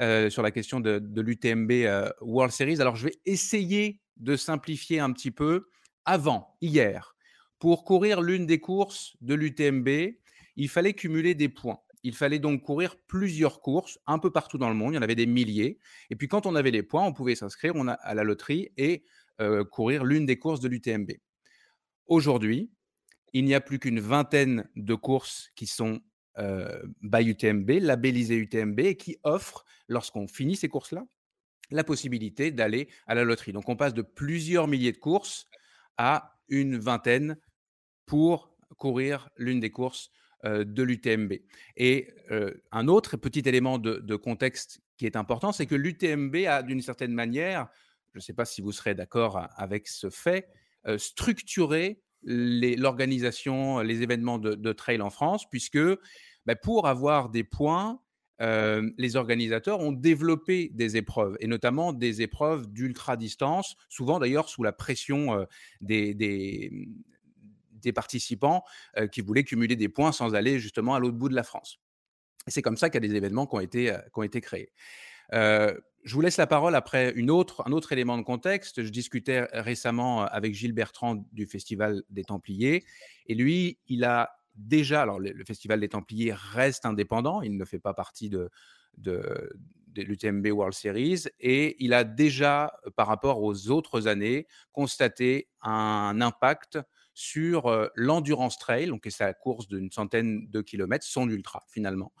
euh, sur la question de, l'UTMB euh, World Series. Alors, je vais essayer de simplifier un petit peu. Avant, hier, pour courir l'une des courses de l'UTMB, il fallait cumuler des points. Il fallait donc courir plusieurs courses un peu partout dans le monde. Il y en avait des milliers. Et puis, quand on avait les points, on pouvait s'inscrire à la loterie et euh, courir l'une des courses de l'UTMB. Aujourd'hui, il n'y a plus qu'une vingtaine de courses qui sont by UTMB, labellisées UTMB, et qui offrent, lorsqu'on finit ces courses-là, la possibilité d'aller à la loterie. Donc on passe de plusieurs milliers de courses à une vingtaine pour courir l'une des courses de l'UTMB. Et un autre petit élément de contexte qui est important, c'est que l'UTMB a d'une certaine manière, je ne sais pas si vous serez d'accord avec ce fait, structuré l'organisation, les, événements de, trail en France, puisque bah, pour avoir des points, euh, les organisateurs ont développé des épreuves, et notamment des épreuves d'ultra-distance, souvent d'ailleurs sous la pression euh, des, participants euh, qui voulaient cumuler des points sans aller justement à l'autre bout de la France. c'est comme ça qu'il y a des événements qui ont été créés. Je vous laisse la parole après une autre, un autre élément de contexte. Je discutais récemment avec Gilles Bertrand du Festival des Templiers et lui, il a déjà, alors le, Festival des Templiers reste indépendant, il ne fait pas partie de, de, de l'UTMB World Series et il a déjà, par rapport aux autres années, constaté un impact sur l'endurance trail, donc c'est la course d'une centaine de kilomètres, son ultra finalement.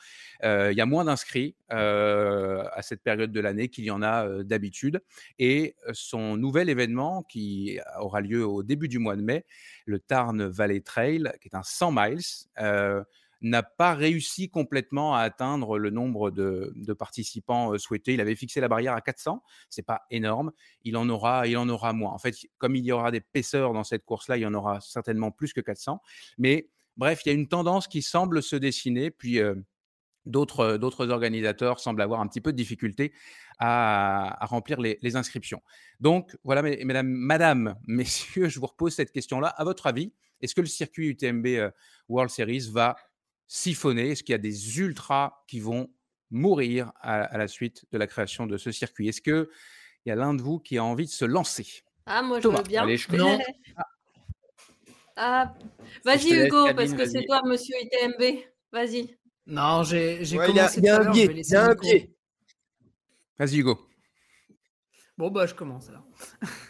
il y a moins d'inscrits à cette période de l'année qu'il y en a d'habitude. Et son nouvel événement qui aura lieu au début du mois de mai, le Tarn Valley Trail, qui est un 100 miles, n'a pas réussi complètement à atteindre le nombre de, participants souhaités. Il avait fixé la barrière à 400, c'est pas énorme. Il en aura, il en aura moins. En fait, comme il y aura des paisseurs dans cette course-là, il y en aura certainement plus que 400. Mais bref, il y a une tendance qui semble se dessiner. Puis d'autres, organisateurs semblent avoir un petit peu de difficulté à, remplir les, inscriptions. Donc voilà, mesdames, madame, messieurs, je vous repose cette question-là. À votre avis, est-ce que le circuit UTMB World Series va siphonner? Est-ce qu'il y a des ultras qui vont mourir à, la suite de la création de ce circuit? Est-ce qu'il y a l'un de vous qui a envie de se lancer? Ah, moi, je veux bien. ah. Vas-y, Hugo, parce que c'est toi, monsieur ITMB. Vas-y. Non, j'ai commencé. Il y a, un biais. Il y a un biais. Vas-y, Hugo. Bon, bah, je commence alors.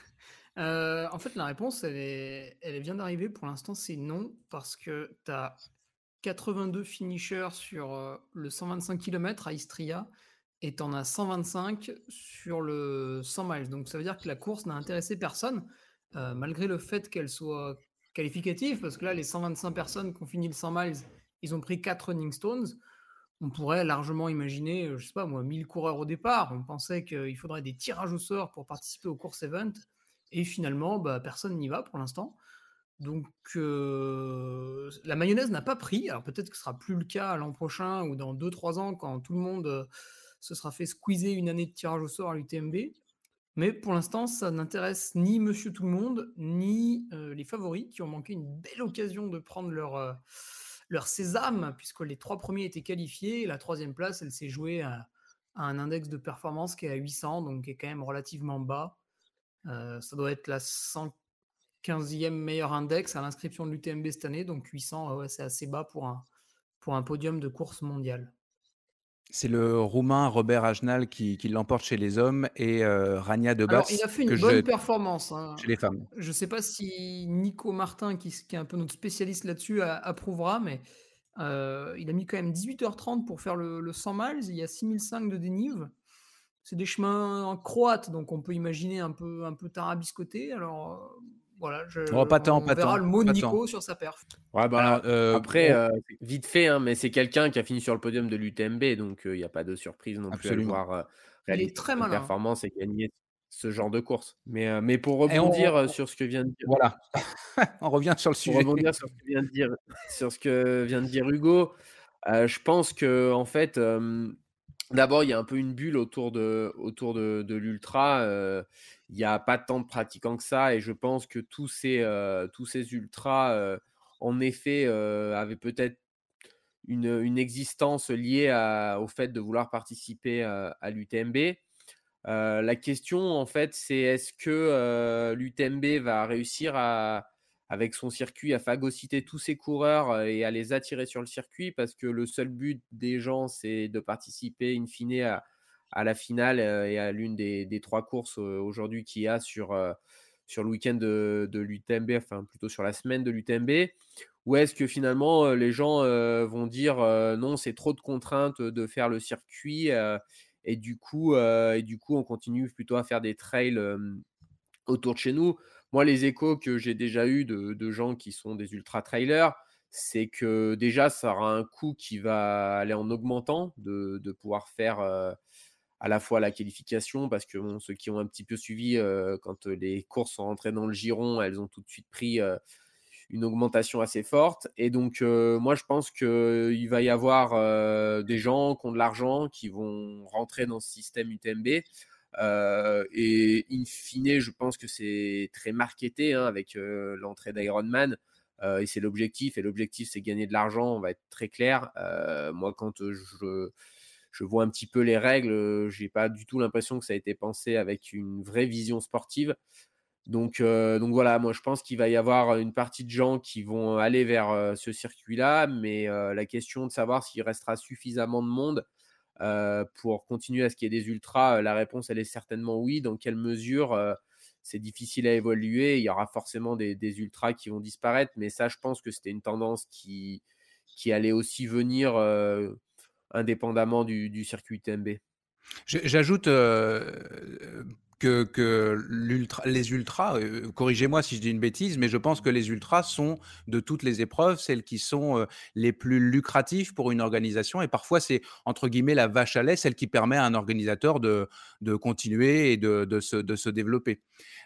Euh, en fait, la réponse, elle, elle vient d'arriver. Pour l'instant, c'est non, parce que tu as 82 finishers sur euh, le 125 km à Istria et tu en as 125 sur le 100 miles. Donc ça veut dire que la course n'a intéressé personne, euh, malgré le fait qu'elle soit qualificative, parce que là, les 125 personnes qui ont fini le 100 miles, ils ont pris 4 running stones. On pourrait largement imaginer, je sais pas moi, 1000 coureurs au départ. On pensait qu'il faudrait des tirages au sort pour participer aux courses event. Et finalement, bah, personne n'y va pour l'instant. Donc, la mayonnaise n'a pas pris. Alors, peut-être que ce sera plus le cas l'an prochain ou dans 2-3 ans quand tout le monde se sera fait squeezer une année de tirage au sort à l'UTMB. Mais pour l'instant, ça n'intéresse ni Monsieur Tout le Monde, ni les favoris qui ont manqué une belle occasion de prendre leur, leur sésame, puisque les trois premiers étaient qualifiés. la troisième place, elle s'est jouée à, un index de performance qui est à 800, donc qui est quand même relativement bas. ça doit être la 115e meilleur index à l'inscription de l'UTMB cette année, donc 800, c'est assez bas pour un, pour un podium de course mondiale. C'est le Roumain Robert Ajnal qui, l'emporte chez les hommes et euh, Rania Debas. il a fait une bonne performance hein. chez les femmes. Je ne sais pas si Nico Martin, qui, est un peu notre spécialiste là-dessus, approuvera, mais euh, il a mis quand même 18h30 pour faire le, 100 miles. Il y a 6005 de dénive. C'est des chemins en croate, donc on peut imaginer un peu, un peu tarabiscoté. Alors, voilà, je, oh, pas tant, on verra le mot de Nico sur sa perf. Ouais, bah, euh, après, euh, vite fait, hein, mais c'est quelqu'un qui a fini sur le podium de l'UTMB, donc il n'y a pas de surprise non plus à le voir réaliser très une performance et gagner ce genre de course. Mais, mais pour rebondir sur ce que vient de dire. Voilà, on revient sur le sujet. Pour rebondir sur ce que vient de dire, sur ce que vient de dire Hugo, je pense que en fait, D'abord, il y a un peu une bulle autour de, l'ultra. Euh, il n'y a pas tant de pratiquants que ça. Et je pense que tous ces, euh, ultras, euh, en effet, avaient peut-être une, existence liée au fait de vouloir participer à l'UTMB. la question, en fait, c'est est-ce que l'UTMB va réussir à, avec son circuit à phagocyter tous ses coureurs et à les attirer sur le circuit parce que le seul but des gens, c'est de participer in fine à, la finale et à l'une des, trois courses aujourd'hui qu'il y a sur, sur le week-end de, de l'UTMB, enfin plutôt sur la semaine de l'UTMB, ou est-ce que finalement les gens vont dire non, c'est trop de contraintes de faire le circuit et, du coup, et du coup on continue plutôt à faire des trails autour de chez nous moi, les échos que j'ai déjà eu de, gens qui sont des ultra trailers, c'est que déjà, ça aura un coût qui va aller en augmentant de, pouvoir faire à la fois la qualification, parce que ceux qui ont un petit peu suivi, quand les courses sont rentrées dans le giron, elles ont tout de suite pris une augmentation assez forte. Et donc, moi, je pense qu'il va y avoir des gens qui ont de l'argent qui vont rentrer dans ce système UTMB euh, et in fine, je pense que c'est très marketé hein, avec euh, l'entrée d'Ironman. Euh, et c'est l'objectif. Et l'objectif, c'est gagner de l'argent. On va être très clair. moi, quand je, je, vois un petit peu les règles, j'ai pas du tout l'impression que ça a été pensé avec une vraie vision sportive. Donc, donc voilà, moi je pense qu'il va y avoir une partie de gens qui vont aller vers ce circuit-là, mais la question de savoir s'il restera suffisamment de monde euh, pour continuer à ce qu'il y ait des ultras La réponse, elle est certainement oui. Dans quelle mesure euh, c'est difficile à évoluer. Il y aura forcément des, ultras qui vont disparaître, mais ça, je pense que c'était une tendance qui, allait aussi venir euh, indépendamment du, circuit TMB. J'ajoute que, les ultras, euh, corrigez-moi si je dis une bêtise, mais je pense que les ultras sont de toutes les épreuves celles qui sont euh, les plus lucratives pour une organisation et parfois c'est entre guillemets la vache à lait, celle qui permet à un organisateur de, de continuer et de, de, se, de se, développer.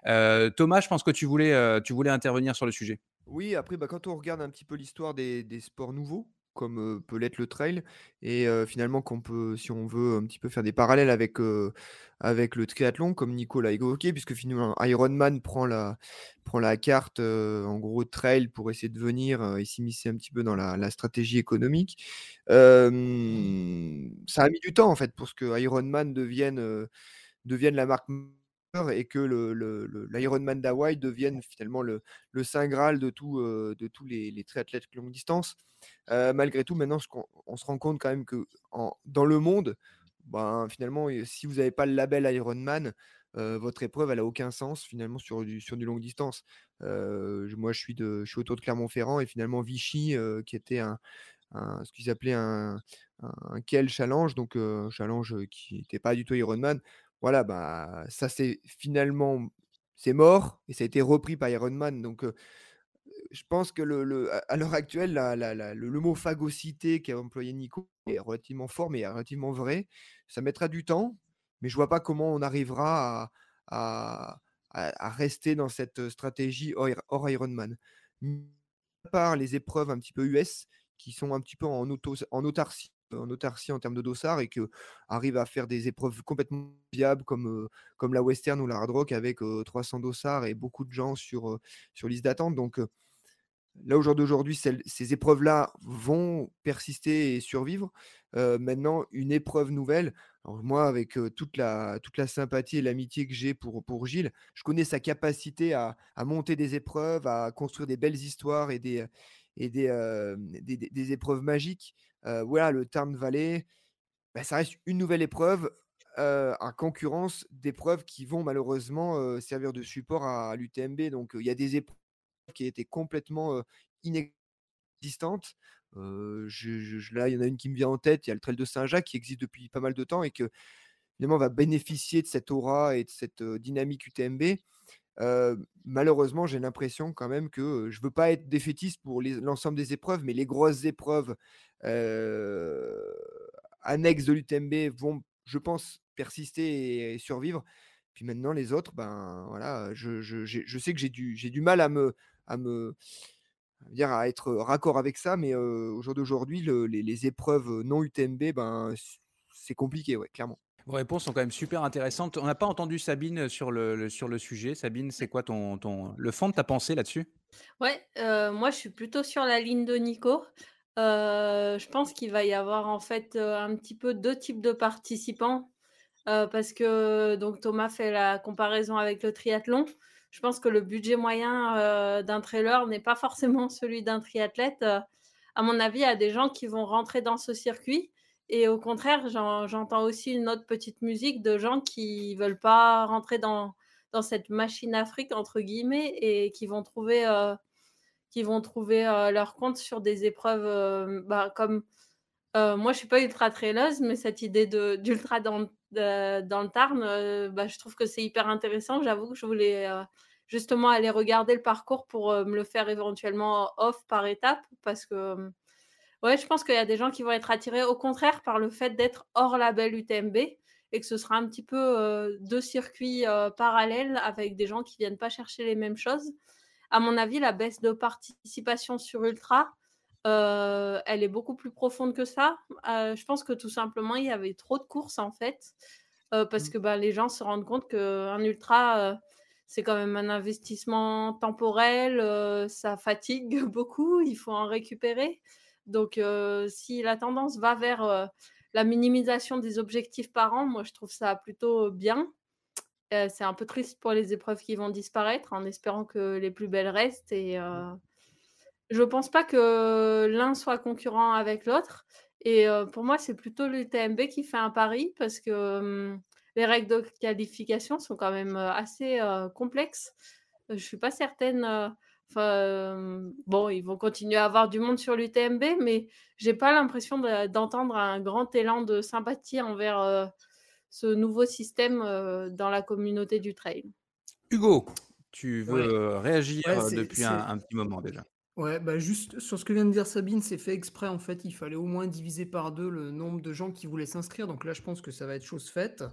Euh, Thomas, je pense que tu voulais, tu voulais intervenir sur le sujet. Oui, après, bah, quand on regarde un petit peu l'histoire des, des sports nouveaux, comme peut l'être le trail. Et finalement, qu'on peut, si on veut un petit peu faire des parallèles avec, avec le triathlon, comme Nico l'a évoqué, puisque finalement Ironman prend la, prend la carte en gros trail pour essayer de venir et s'immiscer un petit peu dans la, stratégie économique. ça a mis du temps en fait pour ce que Ironman devienne, devienne la marque et que l'Ironman le, d'Hawaï devienne finalement le, Saint Graal de, tout, de tous les, les triathlètes longue distance. malgré tout, maintenant, on, se rend compte quand même que dans le monde, ben, finalement, si vous n'avez pas le label Ironman, votre épreuve, elle n'a aucun sens finalement sur du, sur longue distance. moi, je suis, de, je suis autour de Clermont-Ferrand et finalement Vichy, qui était un, ce qu'ils appelaient un, un, Kel Challenge, donc un challenge qui n'était pas du tout Ironman. Voilà, bah, ça c'est finalement c'est mort et ça a été repris par Ironman. Donc, je pense que le, à l'heure actuelle, le, mot phagocyté qu'a employé Nico est relativement fort, mais relativement vrai. Ça mettra du temps, mais je vois pas comment on arrivera à, rester dans cette stratégie hors, Ironman. À part les épreuves un petit peu US qui sont un petit peu en, auto, en autarcie en autarcie en termes de dossard et que arrive à faire des épreuves complètement viables comme, comme la Western ou la Hard Rock avec 300 dossards et beaucoup de gens sur, sur liste d'attente. Donc là, au jour d'aujourd'hui, ces épreuves-là vont persister et survivre. maintenant, une épreuve nouvelle, moi, avec toute, la, toute la sympathie et l'amitié que j'ai pour, pour Gilles, je connais sa capacité à, à, monter des épreuves, à construire des belles histoires et des, et des, des, épreuves magiques. Voilà, le Tarn Valley, bah, ça reste une nouvelle épreuve en concurrence d'épreuves qui vont malheureusement servir de support à, l'UTMB. Donc il y a des épreuves qui étaient complètement inexistantes. Là, il y en a une qui me vient en tête. Il y a le Trail de Saint-Jacques qui existe depuis pas mal de temps et que finalement va bénéficier de cette aura et de cette dynamique UTMB malheureusement, j'ai l'impression quand même que je ne veux pas être défaitiste pour l'ensemble des épreuves, mais les grosses épreuves annexes de l'UTMB vont, je pense, persister et, survivre. Puis maintenant, les autres, ben voilà, je, sais que j'ai du, mal à me, être raccord avec ça, mais au jour d'aujourd'hui, les, les, épreuves non UTMB, ben c'est compliqué, ouais, clairement. Vos réponses sont quand même super intéressantes. On n'a pas entendu Sabine sur le, sur le sujet. Sabine, c'est quoi ton, ton, le fond de ta pensée là-dessus? Ouais, euh, moi je suis plutôt sur la ligne de Nico. Euh, je pense qu'il va y avoir en fait euh, un petit peu deux types de participants parce que donc Thomas fait la comparaison avec le triathlon. Je pense que le budget moyen d'un trailer n'est pas forcément celui d'un triathlète. à mon avis, il y a des gens qui vont rentrer dans ce circuit et au contraire, j'entends aussi une autre petite musique de gens qui veulent pas rentrer dans, cette machine Afrique, entre guillemets, et qui vont trouver, euh, qui vont trouver euh, leur compte sur des épreuves euh, bah, comme. moi, je suis pas ultra traileuse, mais cette idée d'ultra dans, dans le Tarn, bah, je trouve que c'est hyper intéressant. J'avoue que je voulais justement aller regarder le parcours pour me le faire éventuellement off par étape, parce que Ouais, je pense qu'il y a des gens qui vont être attirés au contraire par le fait d'être hors label UTMB et que ce sera un petit peu deux circuits parallèles avec des gens qui viennent pas chercher les mêmes choses. À mon avis, la baisse de participation sur Ultra, elle est beaucoup plus profonde que ça. je pense que tout simplement, il y avait trop de courses en fait, parce mmh. que bah, les gens se rendent compte qu'un Ultra, c'est quand même un investissement temporel, ça fatigue beaucoup, il faut en récupérer. Donc, si la tendance va vers la minimisation des objectifs par an, moi, je trouve ça plutôt bien. c'est un peu triste pour les épreuves qui vont disparaître, en espérant que les plus belles restent. Et mmh. je ne pense pas que l'un soit concurrent avec l'autre. Et pour moi, c'est plutôt l'UTMB qui fait un pari parce que les règles de qualification sont quand même assez complexes. Je ne suis pas certaine bon, ils vont continuer à avoir du monde sur l'UTMB, mais j'ai pas l'impression d'entendre un grand élan de sympathie envers ce nouveau système dans la communauté du trail. Hugo, tu veux réagir depuis un, petit moment déjà? Ouais, bah juste sur ce que vient de dire Sabine, c'est fait exprès en fait. Il fallait au moins diviser par deux le nombre de gens qui voulaient s'inscrire. Donc là, je pense que ça va être chose faite.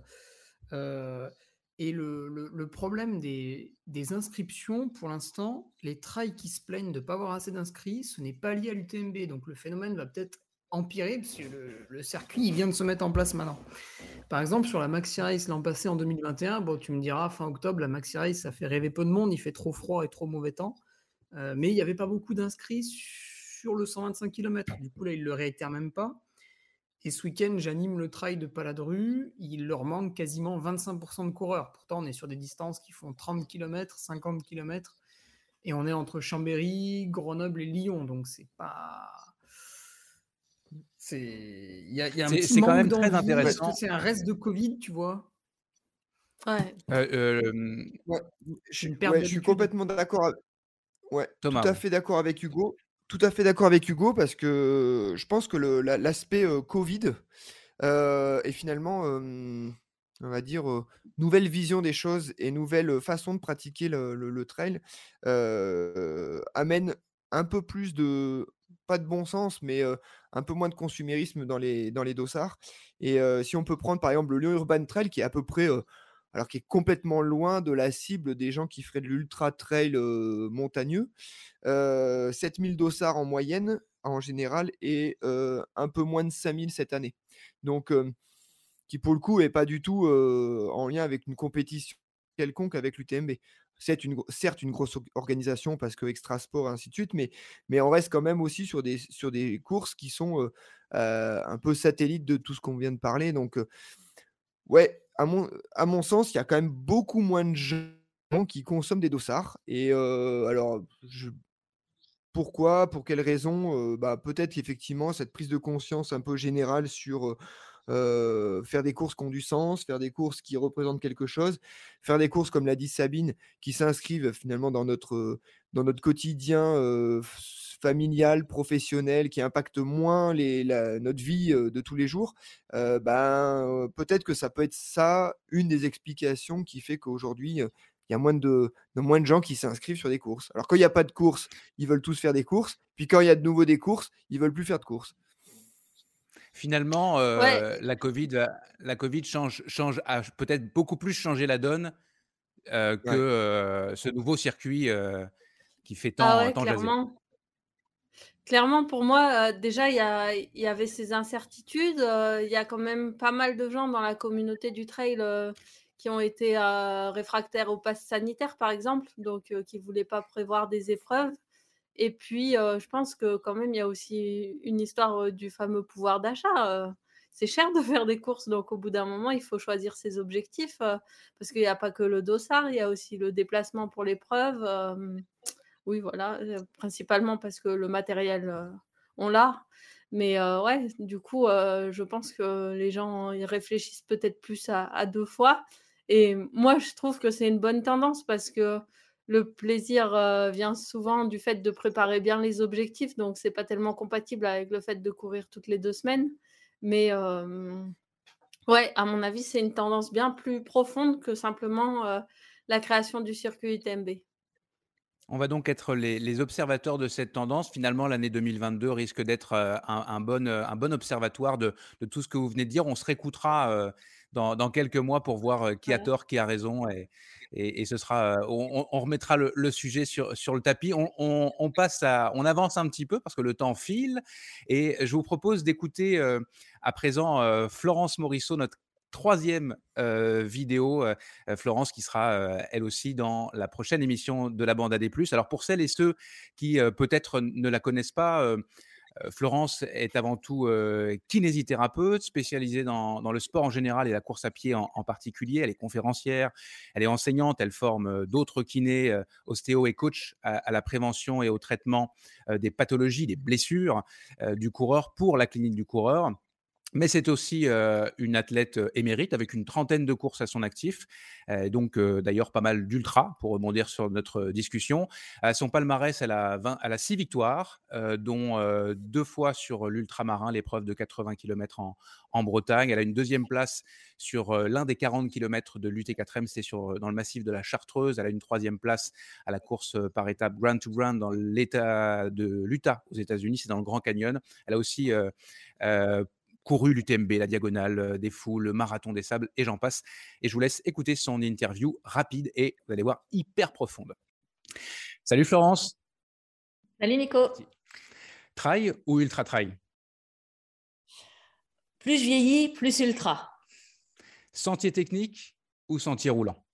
Et le, problème des, inscriptions, pour l'instant, les trails qui se plaignent de ne pas avoir assez d'inscrits, ce n'est pas lié à l'UTMB. Donc le phénomène va peut-être empirer, parce que le, circuit il vient de se mettre en place maintenant. Par exemple, sur la Maxi Race l'an passé, en 2021, bon, tu me diras, fin octobre, la Maxi Race, ça fait rêver peu de monde, il fait trop froid et trop mauvais temps. Euh, mais il n'y avait pas beaucoup d'inscrits sur le 125 km. Du coup, là, il ne le réitère même pas. Et ce week-end, j'anime le trail de Paladru. Il leur manque quasiment 25% de coureurs. Pourtant, on est sur des distances qui font 30 km, 50 km. Et on est entre Chambéry, Grenoble et Lyon. Donc, c'est pas. C'est. Il y a, y a un petit quand même très intéressant. C'est un reste de Covid, tu vois. Ouais. Euh, euh, ouais. Je, je suis complètement d'accord. Ouais, tout à fait d'accord avec Hugo. Tout à fait d'accord avec Hugo parce que je pense que l'aspect Covid est finalement, on va dire, nouvelle vision des choses et nouvelle façon de pratiquer le, trail amène un peu plus de, pas de bon sens, mais un peu moins de consumérisme dans les, dans les dossards. Et si on peut prendre par exemple le Lyon Urban Trail qui est à peu près alors qui est complètement loin de la cible des gens qui feraient de l'ultra trail montagneux. 7000 dossards en moyenne, en général et un peu moins de 5000 cette année. Donc, qui pour le coup est pas du tout en lien avec une compétition quelconque avec l'UTMB. C'est une, certes une grosse organisation parce que extra sport ainsi de suite, mais, mais on reste quand même aussi sur des, sur des courses qui sont un peu satellites de tout ce qu'on vient de parler. Donc, ouais, à mon, à mon sens, il y a quand même beaucoup moins de gens qui consomment des dossards. Et alors, pourquoi Pour quelles raisons bah, Peut-être effectivement cette prise de conscience un peu générale sur faire des courses qui ont du sens, faire des courses qui représentent quelque chose, faire des courses, comme l'a dit Sabine, qui s'inscrivent finalement dans notre, dans notre quotidien familial, professionnel, qui impactent moins les, notre vie de tous les jours, ben, peut-être que ça peut être ça, une des explications qui fait qu'aujourd'hui, il y a moins de, moins de gens qui s'inscrivent sur des courses. Alors quand il n'y a pas de courses, ils veulent tous faire des courses, puis quand il y a de nouveau des courses, ils veulent plus faire de courses. Finalement, euh, la Covid, la COVID change, change a peut-être beaucoup plus changé la donne euh, que euh, ce nouveau circuit qui fait ah tant, clairement. Clairement, pour moi, déjà, il y, avait ces incertitudes. Il y a quand même pas mal de gens dans la communauté du trail qui ont été réfractaires au pass sanitaire, par exemple, donc qui ne voulaient pas prévoir des épreuves. Et puis, je pense que quand même, il y a aussi une histoire du fameux pouvoir d'achat. c'est cher de faire des courses, donc au bout d'un moment, il faut choisir ses objectifs parce qu'il n'y a pas que le dossard, il y a aussi le déplacement pour l'épreuve. Oui, voilà, principalement parce que le matériel, on l'a. Mais ouais, du coup, je pense que les gens ils réfléchissent peut-être plus à, deux fois. Et moi, je trouve que c'est une bonne tendance parce que le plaisir vient souvent du fait de préparer bien les objectifs, donc c'est pas tellement compatible avec le fait de courir toutes les deux semaines. Mais ouais, à mon avis, c'est une tendance bien plus profonde que simplement la création du circuit UTMB. On va donc être les, observateurs de cette tendance. Finalement, l'année 2022 risque d'être un, bon, un bon observatoire de, tout ce que vous venez de dire. On se réécoutera dans, quelques mois pour voir qui a tort, qui a raison. Et, et, ce sera, on, remettra le, sujet sur, sur le tapis. On, passe à, on avance un petit peu parce que le temps file. Et je vous propose d'écouter à présent Florence Morisseau, notre troisième vidéo, Florence, qui sera elle aussi dans la prochaine émission de la bande AD+. Alors pour celles et ceux qui peut-être ne la connaissent pas, Florence est avant tout kinésithérapeute, spécialisée dans, le sport en général et la course à pied en, particulier. Elle est conférencière, elle est enseignante, elle forme d'autres kinés, ostéo et coach à, la prévention et au traitement des pathologies, des blessures du coureur pour la clinique du coureur. Mais c'est aussi une athlète émérite avec une trentaine de courses à son actif, donc d'ailleurs pas mal d'ultra pour rebondir sur notre discussion. Son palmarès, elle a, 20, elle a six victoires, dont deux fois sur l'ultramarin, l'épreuve de 80 km en, Bretagne. Elle a une deuxième place sur l'un des 40 km de l'UT4M, c'est dans le massif de la Chartreuse. Elle a une troisième place à la course par étape Grand to Grand dans l'état de l'Utah aux États-Unis, c'est dans le Grand Canyon. Elle a aussi couru l'UTMB, la diagonale euh, des foules, le marathon des sables et j'en passe. Et je vous laisse écouter son interview rapide et vous allez voir hyper profonde. Salut Florence. Salut Nico. Trail ou ultra trail? Plus je vieillis, plus ultra. Sentier technique ou sentier roulant?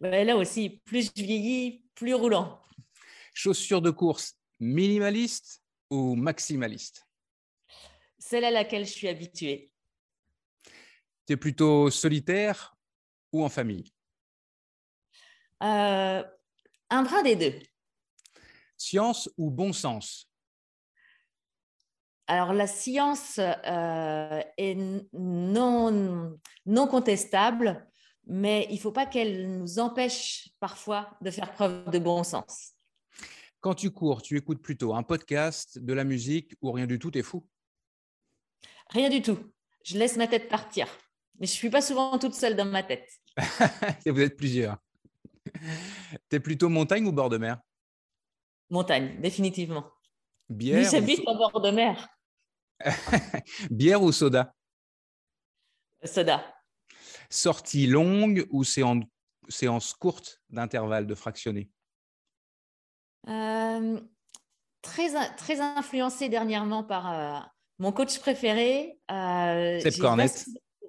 Ben Là aussi, plus je vieillis, plus roulant. Chaussures de course minimaliste ou maximaliste? Celle à laquelle je suis habituée. Tu es plutôt solitaire ou en famille? Euh, Un bras des deux. Science ou bon sens? Alors la science euh, est non, non contestable, mais il ne faut pas qu'elle nous empêche parfois de faire preuve de bon sens. Quand tu cours, tu écoutes plutôt un podcast, de la musique ou rien du tout, t'es fou? Rien du tout. Je laisse ma tête partir. Mais je ne suis pas souvent toute seule dans ma tête. vous êtes plusieurs. Tu es plutôt montagne ou bord de mer? Montagne, définitivement. Bière j'habite au bord de mer. Bière ou soda? Soda. Sortie longue ou séance courte d'intervalle de fractionné euh, très, très influencée dernièrement par mon coach préféré. C'est Cornette.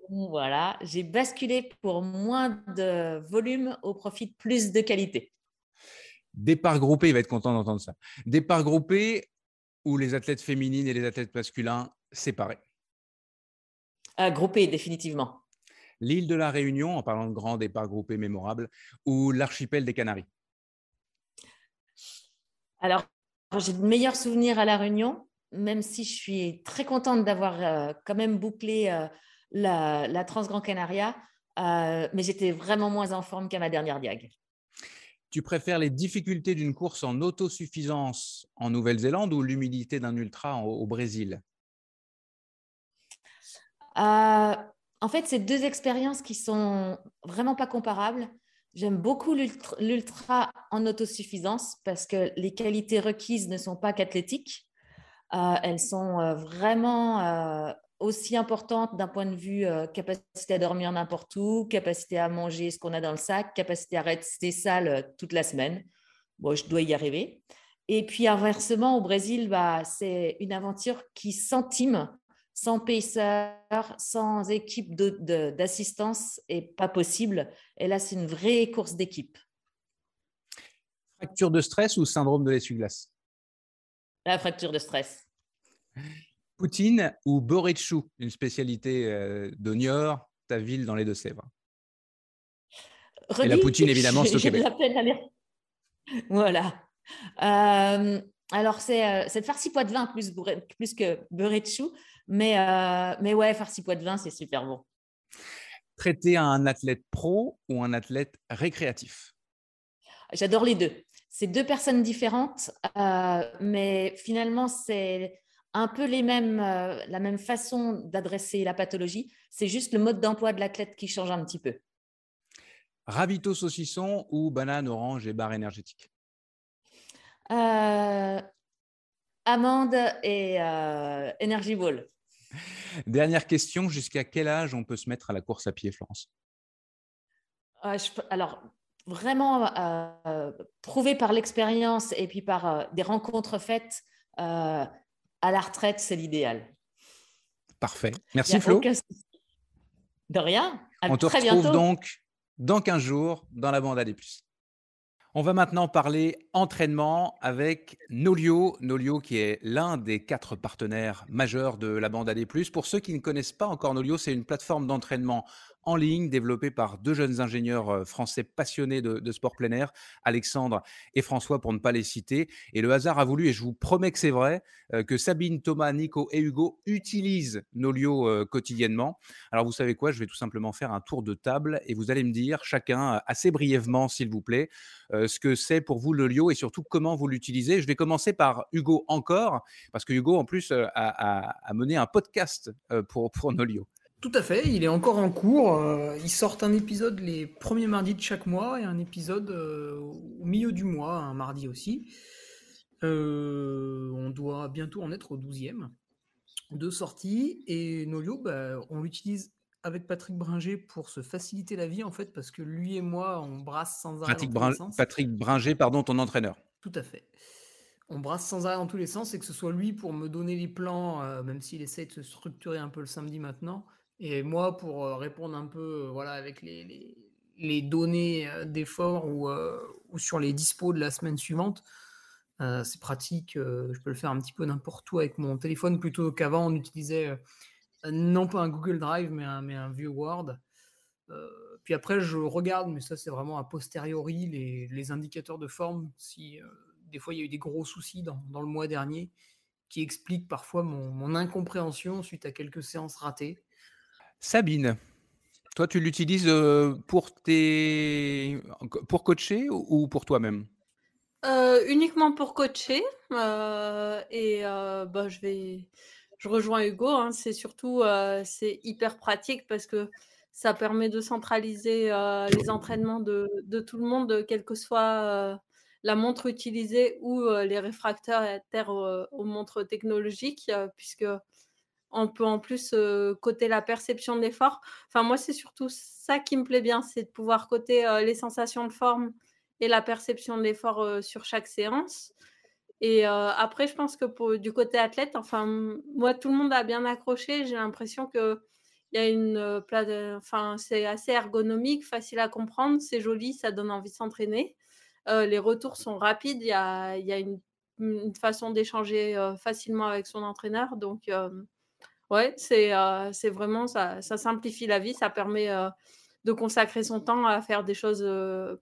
Voilà, j'ai basculé pour moins de volume au profit de plus de qualité. Départ groupé, il va être content d'entendre ça. Départ groupé ou les athlètes féminines et les athlètes masculins séparés euh, Groupé, définitivement. L'île de la Réunion, en parlant de grands départs groupés mémorables, ou l'archipel des Canaries Alors, j'ai de meilleurs souvenirs à la Réunion, même si je suis très contente d'avoir euh, quand même bouclé euh, la, la Transgrand Canaria, mais j'étais vraiment moins en forme qu'à ma dernière diag. Tu préfères les difficultés d'une course en autosuffisance en Nouvelle-Zélande ou l'humidité d'un ultra au, Brésil? Euh, En fait, c'est deux expériences qui sont vraiment pas comparables. J'aime beaucoup l'ultra en autosuffisance parce que les qualités requises ne sont pas qu'athlétiques. Euh, elles sont euh, vraiment aussi importante d'un point de vue euh, capacité à dormir n'importe où, capacité à manger ce qu'on a dans le sac, capacité à rester sale euh, toute la semaine. Bon, je dois y arriver. Et puis inversement, au Brésil, bah, c'est une aventure qui centime, sans pacer, sans équipe d'assistance, est pas possible. Et là, c'est une vraie course d'équipe. Fracture de stress ou syndrome de l'essuie-glace? La fracture de stress. Poutine ou Boretchou, une spécialité euh, de Niort, ta ville dans les Deux-Sèvres? Et la poutine, évidemment, c'est au Québec. Voilà. Euh, alors, c'est euh, cette farci poids de vin plus, plus que beurre de chou, mais, mais ouais, farci poids de vin, c'est super bon. Traiter un athlète pro ou un athlète récréatif? J'adore les deux. C'est deux personnes différentes, mais finalement, c'est un peu les mêmes, euh, la même façon d'adresser la pathologie. C'est juste le mode d'emploi de l'athlète qui change un petit peu. Ravito saucisson ou banane, orange et barre énergétique? Euh, Amande et euh, Energy Ball. Dernière question, jusqu'à quel âge on peut se mettre à la course à pied, Florence? Alors, vraiment prouvé par l'expérience et puis par des rencontres faites, à la retraite, c'est l'idéal. Parfait. Merci Flo. De rien. On te retrouve donc dans 15 jours dans la bande AD+. On va maintenant parler entraînement avec Nolio. Nolio qui est l'un des quatre partenaires majeurs de la bande AD+. Pour ceux qui ne connaissent pas encore Nolio, c'est une plateforme d'entraînement en ligne développé par deux jeunes ingénieurs français passionnés de, sport plein air, Alexandre et François pour ne pas les citer. Et le hasard a voulu, et je vous promets que c'est vrai, que Sabine, Thomas, Nico et Hugo utilisent Nolio quotidiennement. Alors vous savez quoi, je vais tout simplement faire un tour de table et vous allez me dire chacun assez brièvement, s'il vous plaît, ce que c'est pour vous Nolio et surtout comment vous l'utilisez. Je vais commencer par Hugo encore, parce que Hugo en plus a, mené un podcast pour, pour Nolio. Tout à fait, il est encore en cours. Euh, il sort un épisode les premiers mardis de chaque mois et un épisode euh, au milieu du mois, un mardi aussi. Euh, on doit bientôt en être au 12e de sortie. Et Nolio, bah, on l'utilise avec Patrick Bringer pour se faciliter la vie en fait, parce que lui et moi, on brasse sans arrêt Patrick, sens. Patrick Bringer, pardon, ton entraîneur. Tout à fait. On brasse sans arrêt dans tous les sens et que ce soit lui pour me donner les plans, même s'il essaie de se structurer un peu le samedi maintenant, et moi, pour euh, répondre un peu euh, voilà, avec les, les, données euh, d'effort ou, sur les dispos de la semaine suivante, c'est pratique. je peux le faire un petit peu n'importe où avec mon téléphone plutôt qu'avant on utilisait non pas un Google Drive mais un, mais un vieux Word. puis après, je regarde, mais ça c'est vraiment a posteriori, les, les, indicateurs de forme. Si des fois il y a eu des gros soucis dans, dans le mois dernier, qui expliquent parfois mon, mon, incompréhension suite à quelques séances ratées. Sabine, toi, tu l'utilises euh, pour, tes... pour coacher ou pour toi-même? Euh, Uniquement pour coacher. Euh, et bah, je, rejoins Hugo. Hein. c'est surtout c'est hyper pratique parce que ça permet de centraliser les entraînements de, tout le monde, quelle que soit la montre utilisée ou les réfracteurs aux, aux montres technologiques, puisque on peut en plus coter la perception de l'effort. Enfin, moi, c'est surtout ça qui me plaît bien, c'est de pouvoir coter les sensations de forme et la perception de l'effort sur chaque séance. Et après, je pense que pour, du côté athlète, enfin, moi, tout le monde a bien accroché. J'ai l'impression que il y a une enfin, c'est assez ergonomique, facile à comprendre, c'est joli, ça donne envie de s'entraîner. les retours sont rapides, il y a, il y a une, une façon d'échanger facilement avec son entraîneur. Donc, ouais, c'est vraiment ça, simplifie la vie, ça permet de consacrer son temps à faire des choses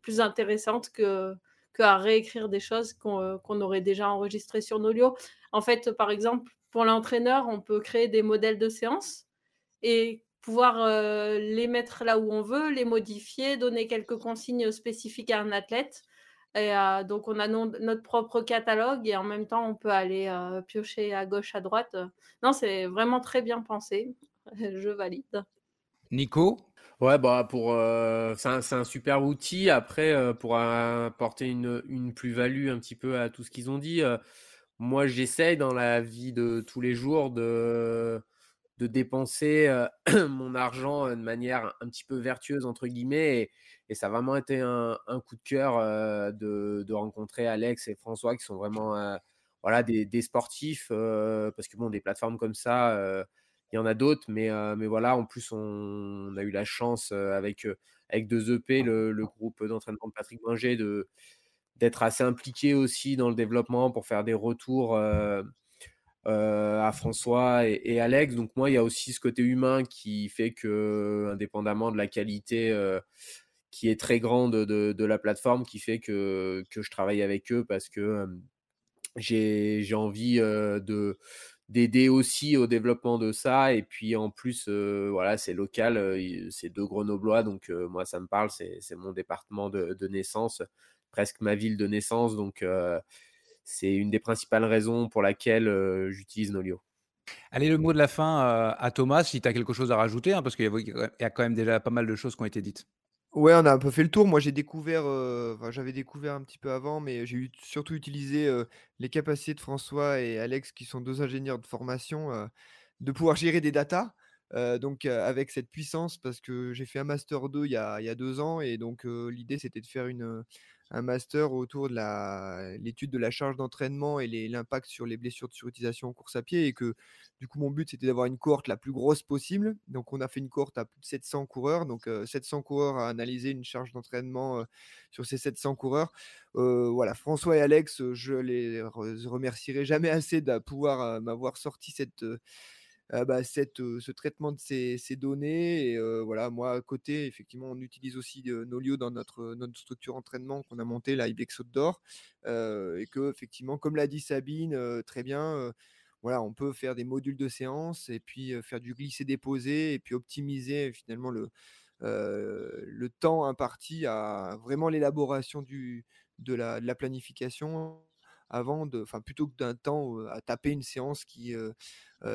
plus intéressantes que qu'à réécrire des choses qu'on aurait déjà enregistrées sur Nolio. En fait, par exemple, pour l'entraîneur, on peut créer des modèles de séance et pouvoir les mettre là où on veut, les modifier, donner quelques consignes spécifiques à un athlète. Et donc, on a notre propre catalogue et en même temps, on peut aller piocher à gauche, à droite. Non, c'est vraiment très bien pensé. Je valide. Nico? Ouais, bah pour c'est un, un, super outil. Après, pour apporter une, une plus-value un petit peu à tout ce qu'ils ont dit, moi j'essaye dans la vie de tous les jours de, de dépenser mon argent de manière un petit peu vertueuse entre guillemets. Et, ça a vraiment été un, coup de cœur de, rencontrer Alex et François qui sont vraiment voilà des, sportifs parce que bon des plateformes comme ça il y en a d'autres, mais, mais voilà, en plus, on, a eu la chance avec, avec deux EP, le, groupe d'entraînement de Patrick Bringer, de, d'être assez impliqué aussi dans le développement pour faire des retours à François et, Alex. Donc, moi, il y a aussi ce côté humain qui fait que, indépendamment de la qualité qui est très grande de, de, la plateforme, qui fait que, que je travaille avec eux parce que j'ai, j'ai envie de d'aider aussi au développement de ça. Et puis en plus, voilà, c'est local, c'est deux Grenoblois, donc moi ça me parle, c'est mon département de, naissance, presque ma ville de naissance, donc c'est une des principales raisons pour laquelle j'utilise Nolio. Allez, le mot de la fin à Thomas, si tu as quelque chose à rajouter, hein, parce qu'il y a quand même déjà pas mal de choses qui ont été dites. Ouais, on a un peu fait le tour. Moi, j'ai découvert, j'avais découvert un petit peu avant, mais j'ai surtout utilisé, les capacités de François et Alex, qui sont deux ingénieurs de formation, de pouvoir gérer des datas, donc avec cette puissance parce que j'ai fait un master 2 il y a il y a 2 ans et donc l'idée, c'était de faire une, un master autour de l'étude de la charge d'entraînement et l'impact sur les blessures de surutilisation en course à pied. Et que du coup, mon but, c'était d'avoir une cohorte la plus grosse possible. Donc, on a fait une cohorte à plus de 700 coureurs. Donc, 700 coureurs à analyser une charge d'entraînement sur ces 700 coureurs. voilà, François et Alex, je les remercierai jamais assez de pouvoir m'avoir sorti cette bah, cette, ce traitement de ces, ces données. Et voilà, moi, à côté, effectivement, on utilise aussi Nolio dans notre, notre structure entraînement qu'on a montée, la Ibex d'Or. et que, effectivement, comme l'a dit Sabine, très bien, voilà, on peut faire des modules de séance et puis faire du glisser-déposer et puis optimiser finalement le, le temps imparti à vraiment l'élaboration de la, de la planification avant de, enfin plutôt que d'un temps à taper une séance qui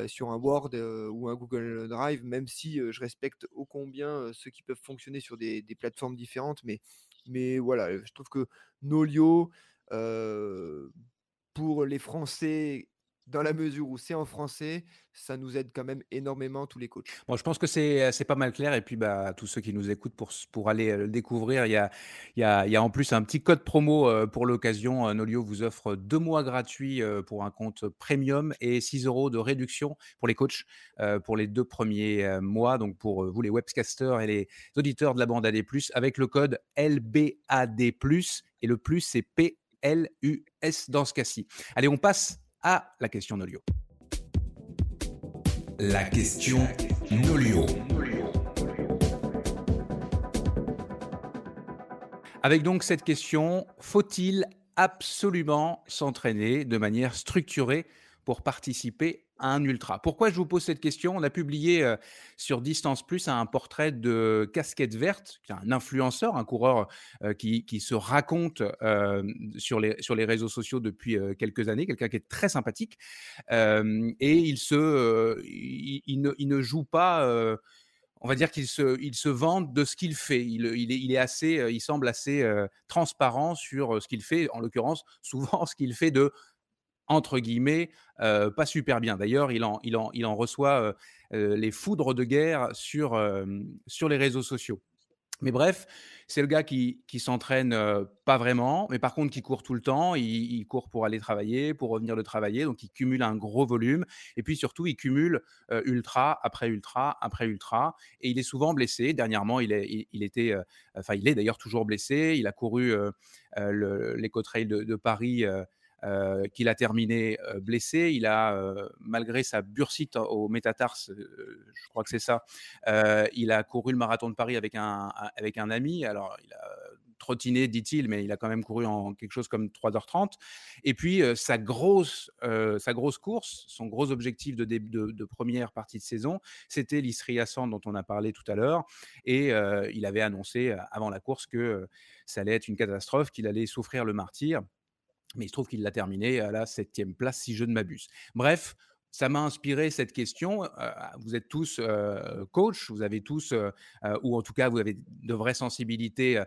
sur un Word ou un Google Drive, même si je respecte ô combien ceux qui peuvent fonctionner sur des, plateformes différentes, mais mais voilà, je trouve que Nolio pour les Français dans la mesure où c'est en français, ça nous aide quand même énormément tous les coachs. Bon, je pense que c'est pas mal clair et puis bah tous ceux qui nous écoutent pour pour aller le découvrir, il y a y a y a en plus un petit code promo pour l'occasion. Nolio vous offre deux mois gratuits pour un compte premium et 6 euros de réduction pour les coachs pour les deux premiers mois. Donc pour vous les webcasters et les auditeurs de la bande AD+ avec le code LBAD+ et le plus c'est P L U S dans ce cas-ci. Allez, on passe à la question Nolio. La question Nolio. Avec donc cette question, faut-il absolument s'entraîner de manière structurée pour participer un ultra Pourquoi je vous pose cette question? On a publié euh, sur Distance Plus un portrait de Casquette Verte, un influenceur, un coureur euh, qui, se raconte euh, sur, les, réseaux sociaux depuis quelques années, quelqu'un qui est très sympathique. et il, ne, joue pas on va dire qu'il se, vante de ce qu'il fait. Il, est, assez, il semble assez transparent sur ce qu'il fait, en l'occurrence, souvent ce qu'il fait de entre guillemets, pas super bien. D'ailleurs, il en, reçoit les foudres de guerre sur, les réseaux sociaux. Mais bref, c'est le gars qui, s'entraîne pas vraiment, mais par contre qui court tout le temps. Il, court pour aller travailler, pour revenir de travailler, donc il cumule un gros volume. Et puis surtout, il cumule ultra après ultra après ultra. Et il est souvent blessé. Dernièrement, il, est, était, enfin, il est d'ailleurs toujours blessé. Il a couru euh, euh, le- l'éco-trail de Paris. Euh, qu'il a terminé euh, blessé. Il a, euh, malgré sa bursite au métatarse, je crois que c'est ça, il a couru le marathon de Paris avec un, avec un ami. Alors, il a trottiné, dit-il, mais il a quand même couru en quelque chose comme 3h30. Et puis, sa, grosse, sa grosse course, son gros objectif de, de, première partie de saison, c'était l'Istria Sand dont on a parlé tout à l'heure. Et il avait annoncé avant la course que ça allait être une catastrophe, qu'il allait souffrir le martyr. Mais il se trouve qu'il l'a terminé à la septième place, si je ne m'abuse. Bref, ça m'a inspiré cette question. Euh, vous êtes tous euh, coach, vous avez tous, euh, ou en tout cas, vous avez de vraies sensibilités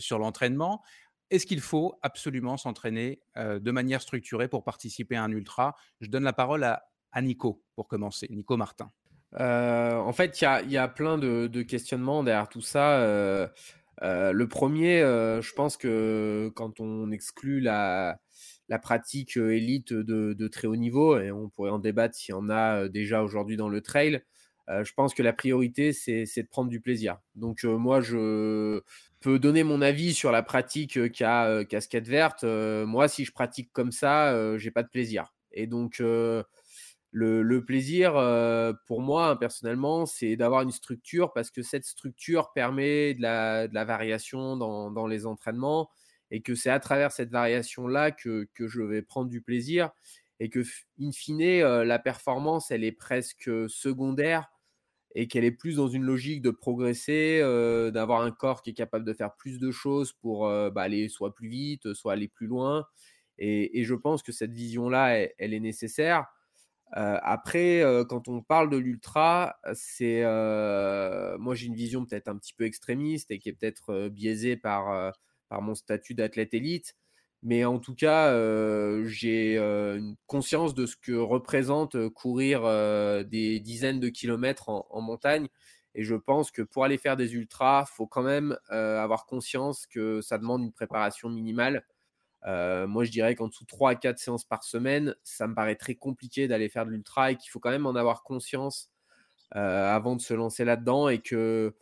sur l'entraînement. Est-ce qu'il faut absolument s'entraîner de manière structurée pour participer à un ultra? Je donne la parole à, Nico pour commencer. Nico Martin. En fait, il y a, plein de, questionnements derrière tout ça. Le premier, je pense que quand on exclut la, la pratique euh, élite de, très haut niveau, et on pourrait en débattre s'il y en a euh, déjà aujourd'hui dans le trail, euh, je pense que la priorité, c'est de prendre du plaisir. Donc moi, je peux donner mon avis sur la pratique qu'a casquette verte. Moi, si je pratique comme ça, j'ai pas de plaisir. Et donc, le, plaisir, pour moi, personnellement, c'est d'avoir une structure parce que cette structure permet de la, variation dans les entraînements et que c'est à travers cette variation-là que, que je vais prendre du plaisir et que, in fine, euh, la performance, elle est presque secondaire et qu'elle est plus dans une logique de progresser, euh, d'avoir un corps qui est capable de faire plus de choses pour euh, bah, aller soit plus vite, soit aller plus loin. Et, et je pense que cette vision-là, elle, est nécessaire. Euh, après, euh, quand on parle de l'ultra, c'est euh, moi j'ai une vision peut-être un petit peu extrémiste et qui est peut-être euh, biaisée par, euh, par mon statut d'athlète élite. Mais en tout cas, euh, j'ai euh, une conscience de ce que représente euh, courir des dizaines de kilomètres en, montagne. Et je pense que pour aller faire des ultras, faut quand même avoir conscience que ça demande une préparation minimale. Moi, je dirais qu'en dessous de 3 à 4 séances par semaine, ça me paraît très compliqué d'aller faire de l'ultra et qu'il faut quand même en avoir conscience avant de se lancer là-dedans. Et que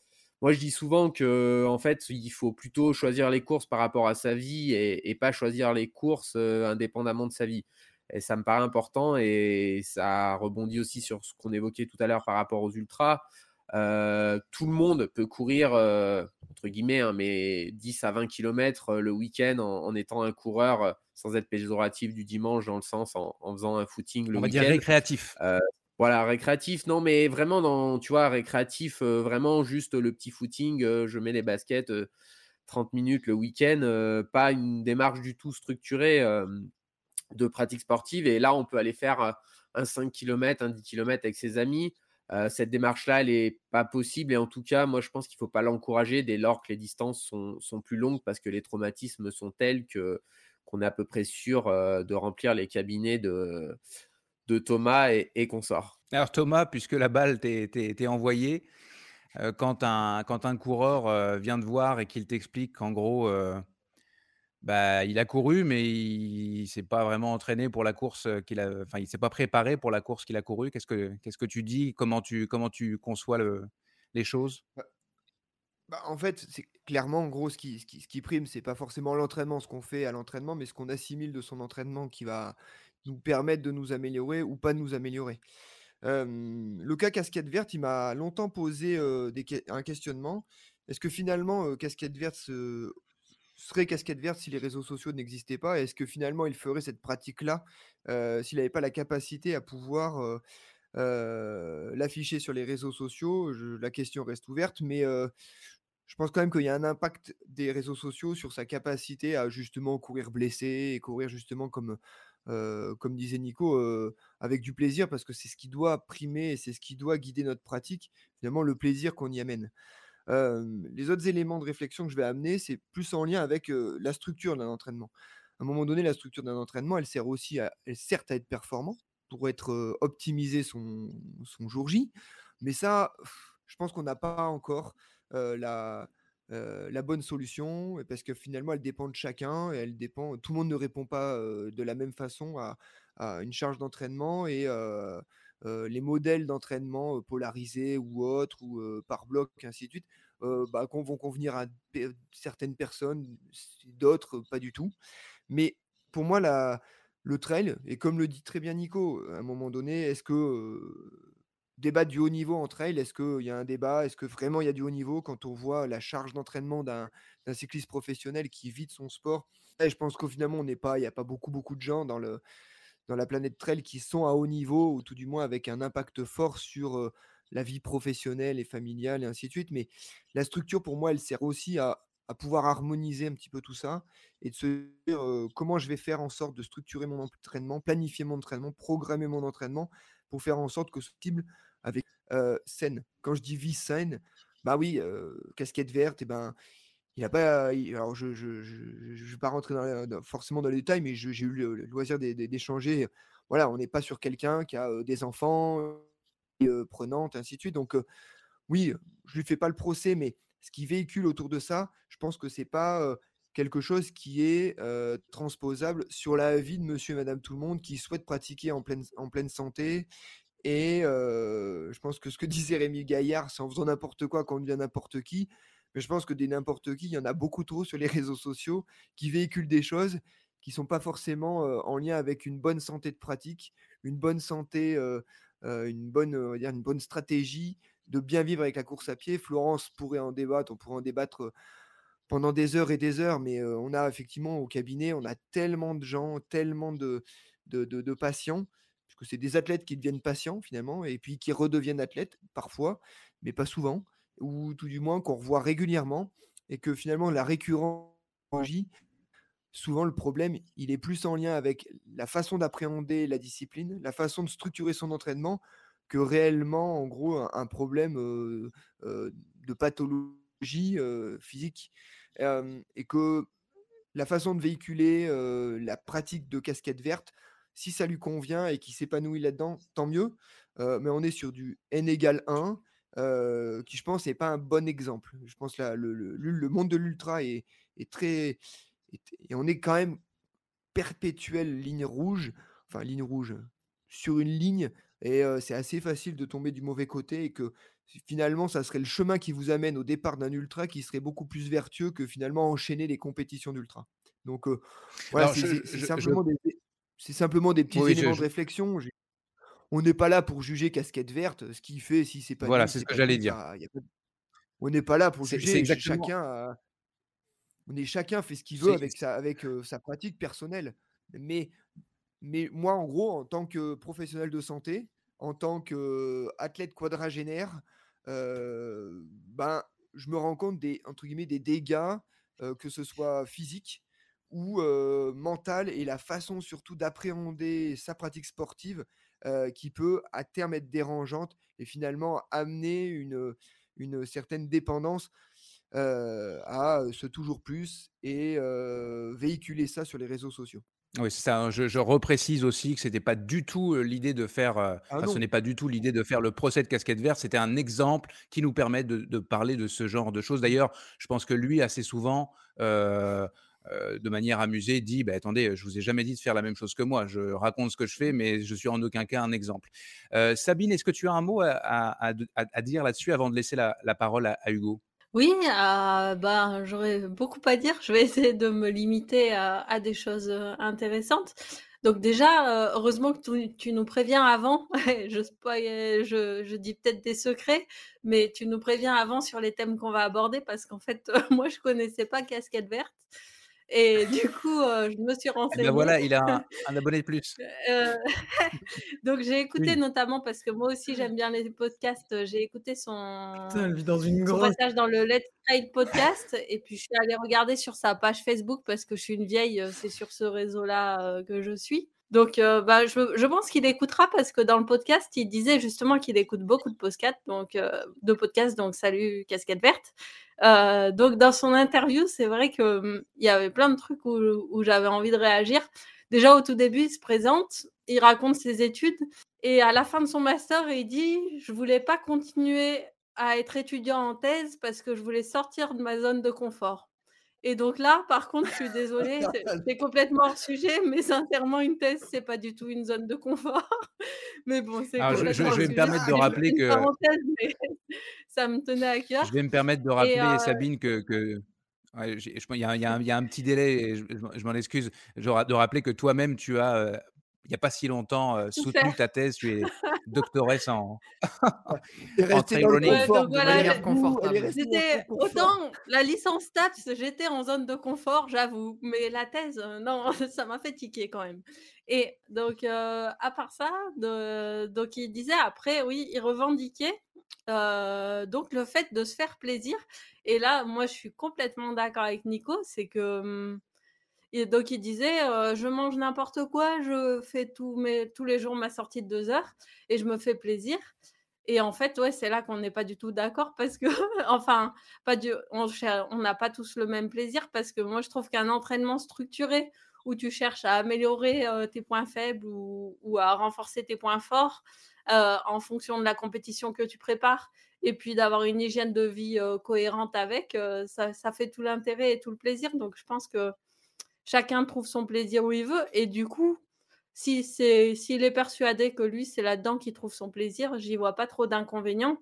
moi, je dis souvent que en fait, il faut plutôt choisir les courses par rapport à sa vie et, et pas choisir les courses euh, indépendamment de sa vie. Et ça me paraît important et ça rebondit aussi sur ce qu'on évoquait tout à l'heure par rapport aux ultras. Euh, tout le monde peut courir, euh, entre guillemets, hein, mais 10 à 20 km le week-end en, en étant un coureur, sans être péjoratif du dimanche, dans le sens en, en faisant un footing le On va dire week-end. récréatif. Euh, voilà, récréatif, non, mais vraiment dans, tu vois, récréatif, euh, vraiment juste le petit footing, euh, je mets les baskets euh, 30 minutes le week-end, euh, pas une démarche du tout structurée euh, de pratique sportive. Et là, on peut aller faire euh, un 5 km, un 10 km avec ses amis. Euh, cette démarche-là, elle n'est pas possible. Et en tout cas, moi, je pense qu'il ne faut pas l'encourager dès lors que les distances sont, plus longues parce que les traumatismes sont tels qu'on est à peu près sûr euh, de remplir les cabinets de, de Thomas et, et consorts. Alors Thomas, puisque la balle t'est envoyée, euh, quand, un, quand un coureur euh, vient te voir et qu'il t'explique qu'en gros, euh, bah, il a couru, mais il ne s'est pas vraiment entraîné pour la course qu'il a, enfin, il s'est pas préparé pour la course qu'il a courue. Qu'est-ce que, qu'est-ce que tu dis? Comment tu, comment tu conçois le, les choses? Bah, en fait, c'est clairement, en gros, ce qui, ce qui, ce qui prime, c'est pas forcément l'entraînement, ce qu'on fait à l'entraînement, mais ce qu'on assimile de son entraînement qui va nous permettre de nous améliorer ou pas de nous améliorer. Le cas casquette verte, il m'a longtemps posé un questionnement. Est-ce que finalement, casquette verte se- serait casquette verte si les réseaux sociaux n'existaient pas? Est-ce que finalement, il ferait cette pratique-là s'il n'avait pas la capacité à pouvoir l'afficher sur les réseaux sociaux? La question reste ouverte, mais je pense quand même qu'il y a un impact des réseaux sociaux sur sa capacité à justement courir blessé et courir justement comme, euh, comme disait Nico, euh, avec du plaisir, parce que c'est ce qui doit primer c'est ce qui doit guider notre pratique, finalement le plaisir qu'on y amène. Euh, les autres éléments de réflexion que je vais amener, c'est plus en lien avec la structure d'un entraînement. À un moment donné, la structure d'un entraînement, elle sert aussi à, elle sert à être performant pour être optimisé son, son jour J. Mais ça, je pense qu'on n'a pas encore la, la bonne solution, parce que finalement, elle dépend de chacun, et elle dépend, tout le monde ne répond pas de la même façon à, une charge d'entraînement, et les modèles d'entraînement polarisés ou autres, ou par bloc, ainsi de suite, bah, vont convenir à certaines personnes, d'autres pas du tout. Mais pour moi, la, le trail, et comme le dit très bien Nico, à un moment donné, est-ce que débattre du haut niveau en trail, est-ce qu'il y a un débat? Est-ce que vraiment il y a du haut niveau quand on voit la charge d'entraînement d'un cycliste professionnel qui vit de son sport? Je pense qu'au finalement, il n'y a pas beaucoup, beaucoup de gens dans, le, dans la planète trail qui sont à haut niveau, ou tout du moins avec un impact fort sur la vie professionnelle et familiale, et ainsi de suite. Mais la structure, pour moi, elle sert aussi à, à pouvoir harmoniser un petit peu tout ça et de se dire comment je vais faire en sorte de structurer mon entraînement, planifier mon entraînement, programmer mon entraînement pour faire en sorte que ce cible avec euh. Quand je dis vie saine, bah oui, casquette verte, et ben il a pas. alors je je, je, je vais pas rentrer dans forcément dans les détails, mais j'ai eu le, loisir d'é- d'é- d'échanger. Voilà, on n'est pas sur quelqu'un qui a des enfants prenantes, ainsi de suite. Donc oui, je lui fais pas le procès, mais ce qui véhicule autour de ça, je pense que c'est pas quelque chose qui est transposable sur la vie de monsieur et madame tout le monde qui souhaitent pratiquer en pleine, en pleine santé. Et je pense que ce que disait Rémi Gaillard, c'est en faisant n'importe quoi qu'on devient n'importe qui. Mais je pense que des n'importe qui, il y en a beaucoup trop sur les réseaux sociaux qui véhiculent des choses qui sont pas forcément en lien avec une bonne santé de pratique, une bonne santé, une, bonne, on va dire une bonne stratégie de bien vivre avec la course à pied. Florence pourrait en débattre, on pourrait en débattre pendant des heures et des heures, mais on a effectivement au cabinet, on a tellement de gens, tellement de- de patients, puisque c'est des athlètes qui deviennent patients finalement, et puis qui redeviennent athlètes parfois, mais pas souvent, ou tout du moins qu'on revoit régulièrement, et que finalement la récurrence, souvent le problème, il est plus en lien avec la façon d'appréhender la discipline, la façon de structurer son entraînement, que réellement, en gros, un, problème de pathologie physique. Et que la façon de véhiculer la pratique de casquette verte, si ça lui convient et qu'il s'épanouit là-dedans, tant mieux. Euh, mais on est sur du N égale 1, euh, qui je pense n'est pas un bon exemple. Je pense que la- le, le- le monde de l'ultra est, est très... est- et on est quand même perpétuelle ligne rouge, enfin ligne rouge, sur une ligne, et euh, c'est assez facile de tomber du mauvais côté, et que finalement, ça serait le chemin qui vous amène au départ d'un ultra qui serait beaucoup plus vertueux que finalement enchaîner les compétitions d'ultra. Donc euh, voilà, c'est je- simplement, des- c'est simplement des petits Oui, éléments je- de réflexion. On n'est pas là pour juger casquette verte, ce qu'il fait, si c'est pas Voilà, c'est ce que j'allais dire. ça, de- On n'est pas là pour juger, exactement. chacun a- on est chacun fait ce qu'il veut avec sa, avec euh, sa pratique personnelle. Mais, mais moi, en gros, en tant que professionnel de santé, en tant qu'athlète quadragénaire, euh, ben, je me rends compte des, entre guillemets, des dégâts, euh, que ce soit physique ou euh, mental, et la façon surtout d'appréhender sa pratique sportive euh, qui peut à terme être dérangeante et finalement amener une, une certaine dépendance euh, à ce toujours plus et véhiculer ça sur les réseaux sociaux. Oui, c'est ça. hein. Je, je reprécise aussi que c'était pas du tout l'idée de faire. Ah enfin, ce n'est pas du tout l'idée de faire le procès de casquette verte. C'était un exemple qui nous permet de, de parler de ce genre de choses. D'ailleurs, je pense que lui, assez souvent, euh, euh, de manière amusée, dit bah, Attendez, je vous ai jamais dit de faire la même chose que moi. Je raconte ce que je fais, mais je suis en aucun cas un exemple. Euh, Sabine, est-ce que tu as un mot à, dire là-dessus avant de laisser la, parole à, Hugo? Oui, euh, bah, j'aurais beaucoup à dire. Je vais essayer de me limiter à, des choses euh, intéressantes. Donc déjà, heureusement que tu, nous préviens avant. je, je dis peut-être des secrets, mais tu nous préviens avant sur les thèmes qu'on va aborder parce qu'en fait, moi, je connaissais pas Casquette Verte. Et du coup, euh, je me suis Eh ben renseignée. voilà, il a un, un abonné de plus. Euh, donc j'ai écouté Oui. notamment parce que moi aussi j'aime bien les podcasts. J'ai écouté son, Putain, vit dans une son passage dans le Let's Trail podcast et puis je suis allée regarder sur sa page Facebook parce que je suis une vieille, c'est sur ce réseau-là que je suis. Donc euh, bah, je, pense qu'il écoutera parce que dans le podcast il disait justement qu'il écoute beaucoup de podcasts, donc euh, de podcasts. Donc salut casquette verte. Euh, donc dans son interview c'est vrai que hum, y avait plein de trucs où, où j'avais envie de réagir. Déjà au tout début il se présente, il raconte ses études et à la fin de son master il dit je voulais pas continuer à être étudiant en thèse parce que je voulais sortir de ma zone de confort. Et donc là, par contre, je suis désolée, c'est complètement hors sujet, mais sincèrement, une thèse, c'est pas du tout une zone de confort. Mais bon, c'est Alors, je, je- vais me permettre de rappeler que ça me tenait à cœur. je vais me permettre de rappeler euh, Sabine que, que ouais, j'ai- je- il y, a, il y a un il y a un petit délai et je, m'en excuse de rappeler que toi-même tu as euh, il n'y a pas si longtemps euh, soutenu ta thèse, tu es doctoresse en, en trail running. Ouais, donc voilà, confortable. Autant la licence TAPS, j'étais en zone de confort, j'avoue, mais la thèse, non, ça m'a fait tiquer quand même. Et donc, euh, à part ça, de- donc il disait après, oui, il revendiquait euh, donc le fait de se faire plaisir. Et là, moi, je suis complètement d'accord avec Nico, c'est que hum, donc il disait, euh, je mange n'importe quoi, je fais tous mes, tous les jours ma sortie de deux heures et je me fais plaisir. Et en fait, ouais, c'est là qu'on n'est pas du tout d'accord parce que, enfin, pas du, on n'a pas tous le même plaisir parce que moi, je trouve qu'un entraînement structuré où tu cherches à améliorer euh, tes points faibles ou, à renforcer tes points forts euh, en fonction de la compétition que tu prépares et puis d'avoir une hygiène de vie cohérente avec, ça, ça fait tout l'intérêt et tout le plaisir. Donc, je pense que chacun trouve son plaisir où il veut. Et du coup, si c'est s'il est persuadé que lui, c'est là-dedans qu'il trouve son plaisir, j'y vois pas trop d'inconvénients.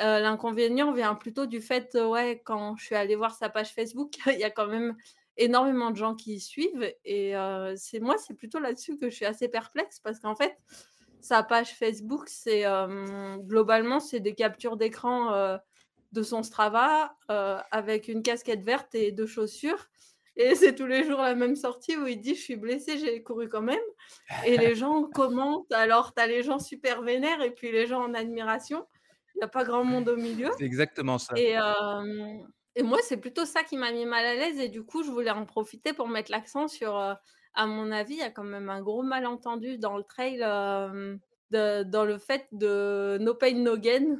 Euh, L'inconvénient vient plutôt du fait, euh, ouais, quand je suis allée voir sa page Facebook, il y a quand même énormément de gens qui y suivent. Et euh, c'est moi, c'est plutôt là-dessus que je suis assez perplexe parce qu'en fait, sa page Facebook, c'est euh, globalement, c'est des captures d'écran de son Strava avec une casquette verte et deux chaussures. Et c'est tous les jours la même sortie où il dit Je suis blessé, j'ai couru quand même. Et les gens commentent. Alors, tu as les gens super vénères et puis les gens en admiration. Il n'y a pas grand monde au milieu. C'est exactement ça. Et, euh, et moi, c'est plutôt ça qui m'a mis mal à l'aise. Et du coup, je voulais en profiter pour mettre l'accent sur, euh, à mon avis, il y a quand même un gros malentendu dans le trail, euh, de- dans le fait de no pain, no gain.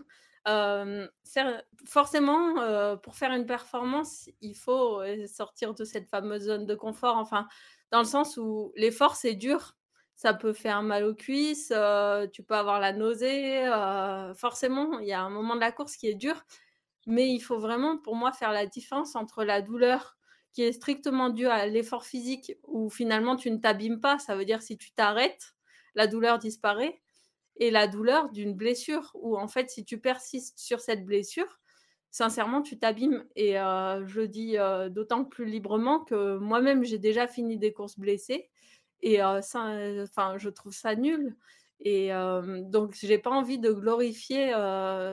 Forcément, pour faire une performance, il faut sortir de cette fameuse zone de confort. Enfin, dans le sens où l'effort, c'est dur. Ça peut faire mal aux cuisses, tu peux avoir la nausée. forcément, il y a un moment de la course qui est dur. Mais il faut vraiment, pour moi, faire la différence entre la douleur qui est strictement due à l'effort physique, où finalement tu ne t'abîmes pas, ça veut dire si tu t'arrêtes, la douleur disparaît, et la douleur d'une blessure, où en fait, si tu persistes sur cette blessure, sincèrement, tu t'abîmes. Et euh, je dis euh, d'autant plus librement que moi-même, j'ai déjà fini des courses blessées, et euh, je trouve ça nul. Et donc, j'ai pas envie de glorifier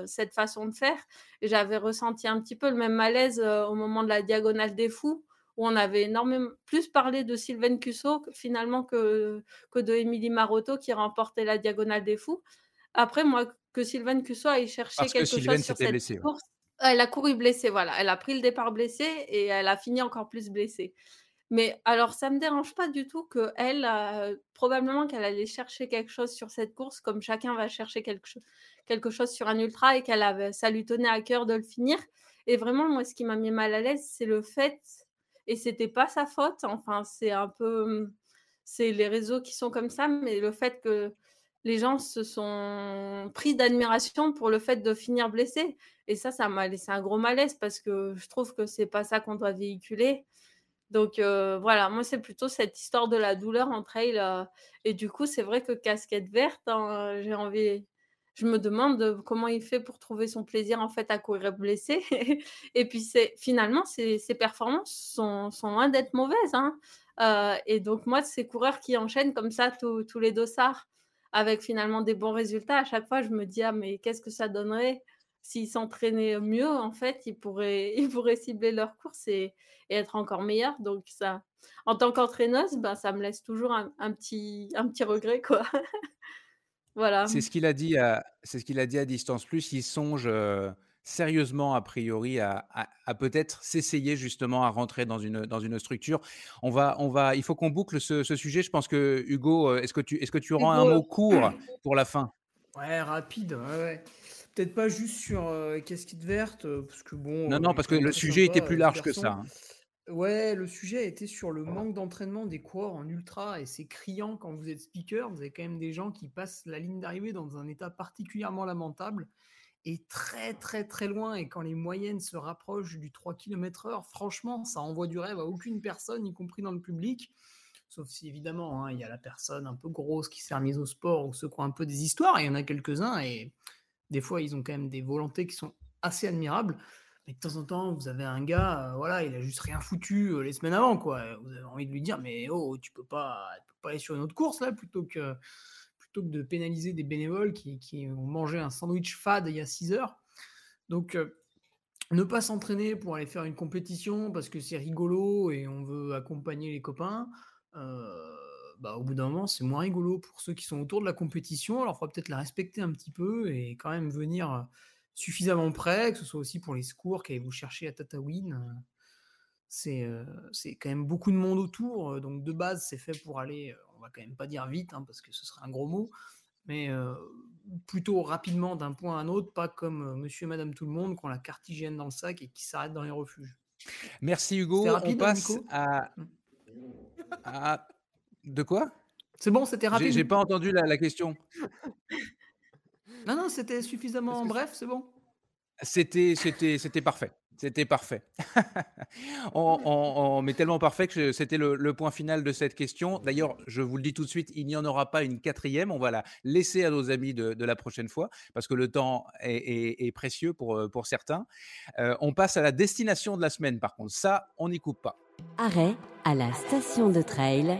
cette façon de faire. J'avais ressenti un petit peu le même malaise au moment de la diagonale des fous, où on avait énormément plus parlé de Sylvain Cusso finalement que, que de Émilie Marotto qui remportait la diagonale des fous. Après, moi, que Sylvain Cusso aille chercher Parce que quelque Sylvain chose sur cette ouais. course, elle a couru blessée, voilà. Elle a pris le départ blessée et elle a fini encore plus blessée. Mais alors, ça me dérange pas du tout que elle, euh, probablement qu'elle allait chercher quelque chose sur cette course, comme chacun va chercher quelque, cho- quelque chose sur un ultra et qu'elle avait, ça lui tenait à cœur de le finir. Et vraiment, moi, ce qui m'a mis mal à l'aise, c'est le fait, et c'était pas sa faute. Enfin, c'est un peu, hum, c'est les réseaux qui sont comme ça, mais le fait que les gens se sont pris d'admiration pour le fait de finir blessé. Et ça, ça m'a laissé un gros malaise parce que je trouve que c'est pas ça qu'on doit véhiculer. Donc euh, voilà, moi c'est plutôt cette histoire de la douleur en trail. euh, et du coup, c'est vrai que casquette verte, hein, j'ai envie. Je me demande euh, comment il fait pour trouver son plaisir en fait à courir blessé. et puis c'est finalement ses, performances sont, loin d'être mauvaises. hein. Euh, et donc moi, ces coureurs qui enchaînent comme ça tous les dossards avec finalement des bons résultats, à chaque fois je me dis ah mais qu'est-ce que ça donnerait? S'ils s'entraînaient mieux en fait, ils pourraient, cibler leur course et, et être encore meilleurs. Donc ça, en tant qu'entraîneuse, ben, ça me laisse toujours un, un petit, un petit regret quoi. voilà. C'est ce qu'il a dit à, c'est ce qu'il a dit à Distance Plus. Il songe euh, sérieusement, a priori, à, à- à peut-être s'essayer justement à rentrer dans une, dans une structure. On va, on va, il faut qu'on boucle ce, ce sujet. Je pense que Hugo, euh, est-ce que tu, est-ce que tu auras un Hugo, mot court pour la fin? Ouais, rapide, ouais, ouais. Peut-être pas juste sur euh, casquette verte, parce que bon. Non, non, parce que le sujet était plus euh, large que ça. hein. Ouais, le sujet été sur le manque d'entraînement des coureurs en ultra, et c'est criant quand vous êtes speaker. Vous avez quand même des gens qui passent la ligne d'arrivée dans un état particulièrement lamentable. est très très très loin et quand les moyennes se rapprochent du 3 km heure, franchement, ça envoie du rêve à aucune personne, y compris dans le public. Sauf si évidemment, hein, il y a la personne un peu grosse qui s'est remise au sport ou qui ont un peu des histoires, et il y en a quelques-uns, et des fois, ils ont quand même des volontés qui sont assez admirables. Mais de temps en temps, vous avez un gars, euh, voilà, il a juste rien foutu euh, les semaines avant, quoi. Vous avez envie de lui dire, mais oh, tu peux pas, tu peux pas aller sur une autre course là, plutôt que, plutôt que de pénaliser des bénévoles qui, qui ont mangé un sandwich fade il y a 6 heures. Donc, euh, ne pas s'entraîner pour aller faire une compétition parce que c'est rigolo et on veut accompagner les copains. euh, bah, au bout d'un moment, c'est moins rigolo pour ceux qui sont autour de la compétition. Alors, il faudra peut-être la respecter un petit peu et quand même venir euh, suffisamment près, que ce soit aussi pour les secours qu'allez vous chercher à Tataouine. euh, C'est euh, c'est quand même beaucoup de monde autour. euh, Donc, de base, c'est fait pour aller, on va quand même pas dire vite, hein, parce que ce serait un gros mot, mais euh, plutôt rapidement d'un point à un autre, pas comme monsieur et madame tout le monde qui ont la carte hygiène dans le sac et qui s'arrêtent dans les refuges. Merci Hugo. On rapide, passe Nico? à, à- De quoi? C'est bon, c'était rapide? j'ai pas entendu la, la question. Non, non, c'était suffisamment bref, c'est bon? C'était, c'était, c'était parfait. C'était parfait. on, on- on- mais tellement parfait que c'était le, le point final de cette question. D'ailleurs, je vous le dis tout de suite, il n'y en aura pas une quatrième. On va la laisser à nos amis de, de la prochaine fois parce que le temps est, est- est précieux pour, euh, pour certains. Euh, on passe à la destination de la semaine, par contre. Ça, on n'y coupe pas. Arrêt à la station de trail.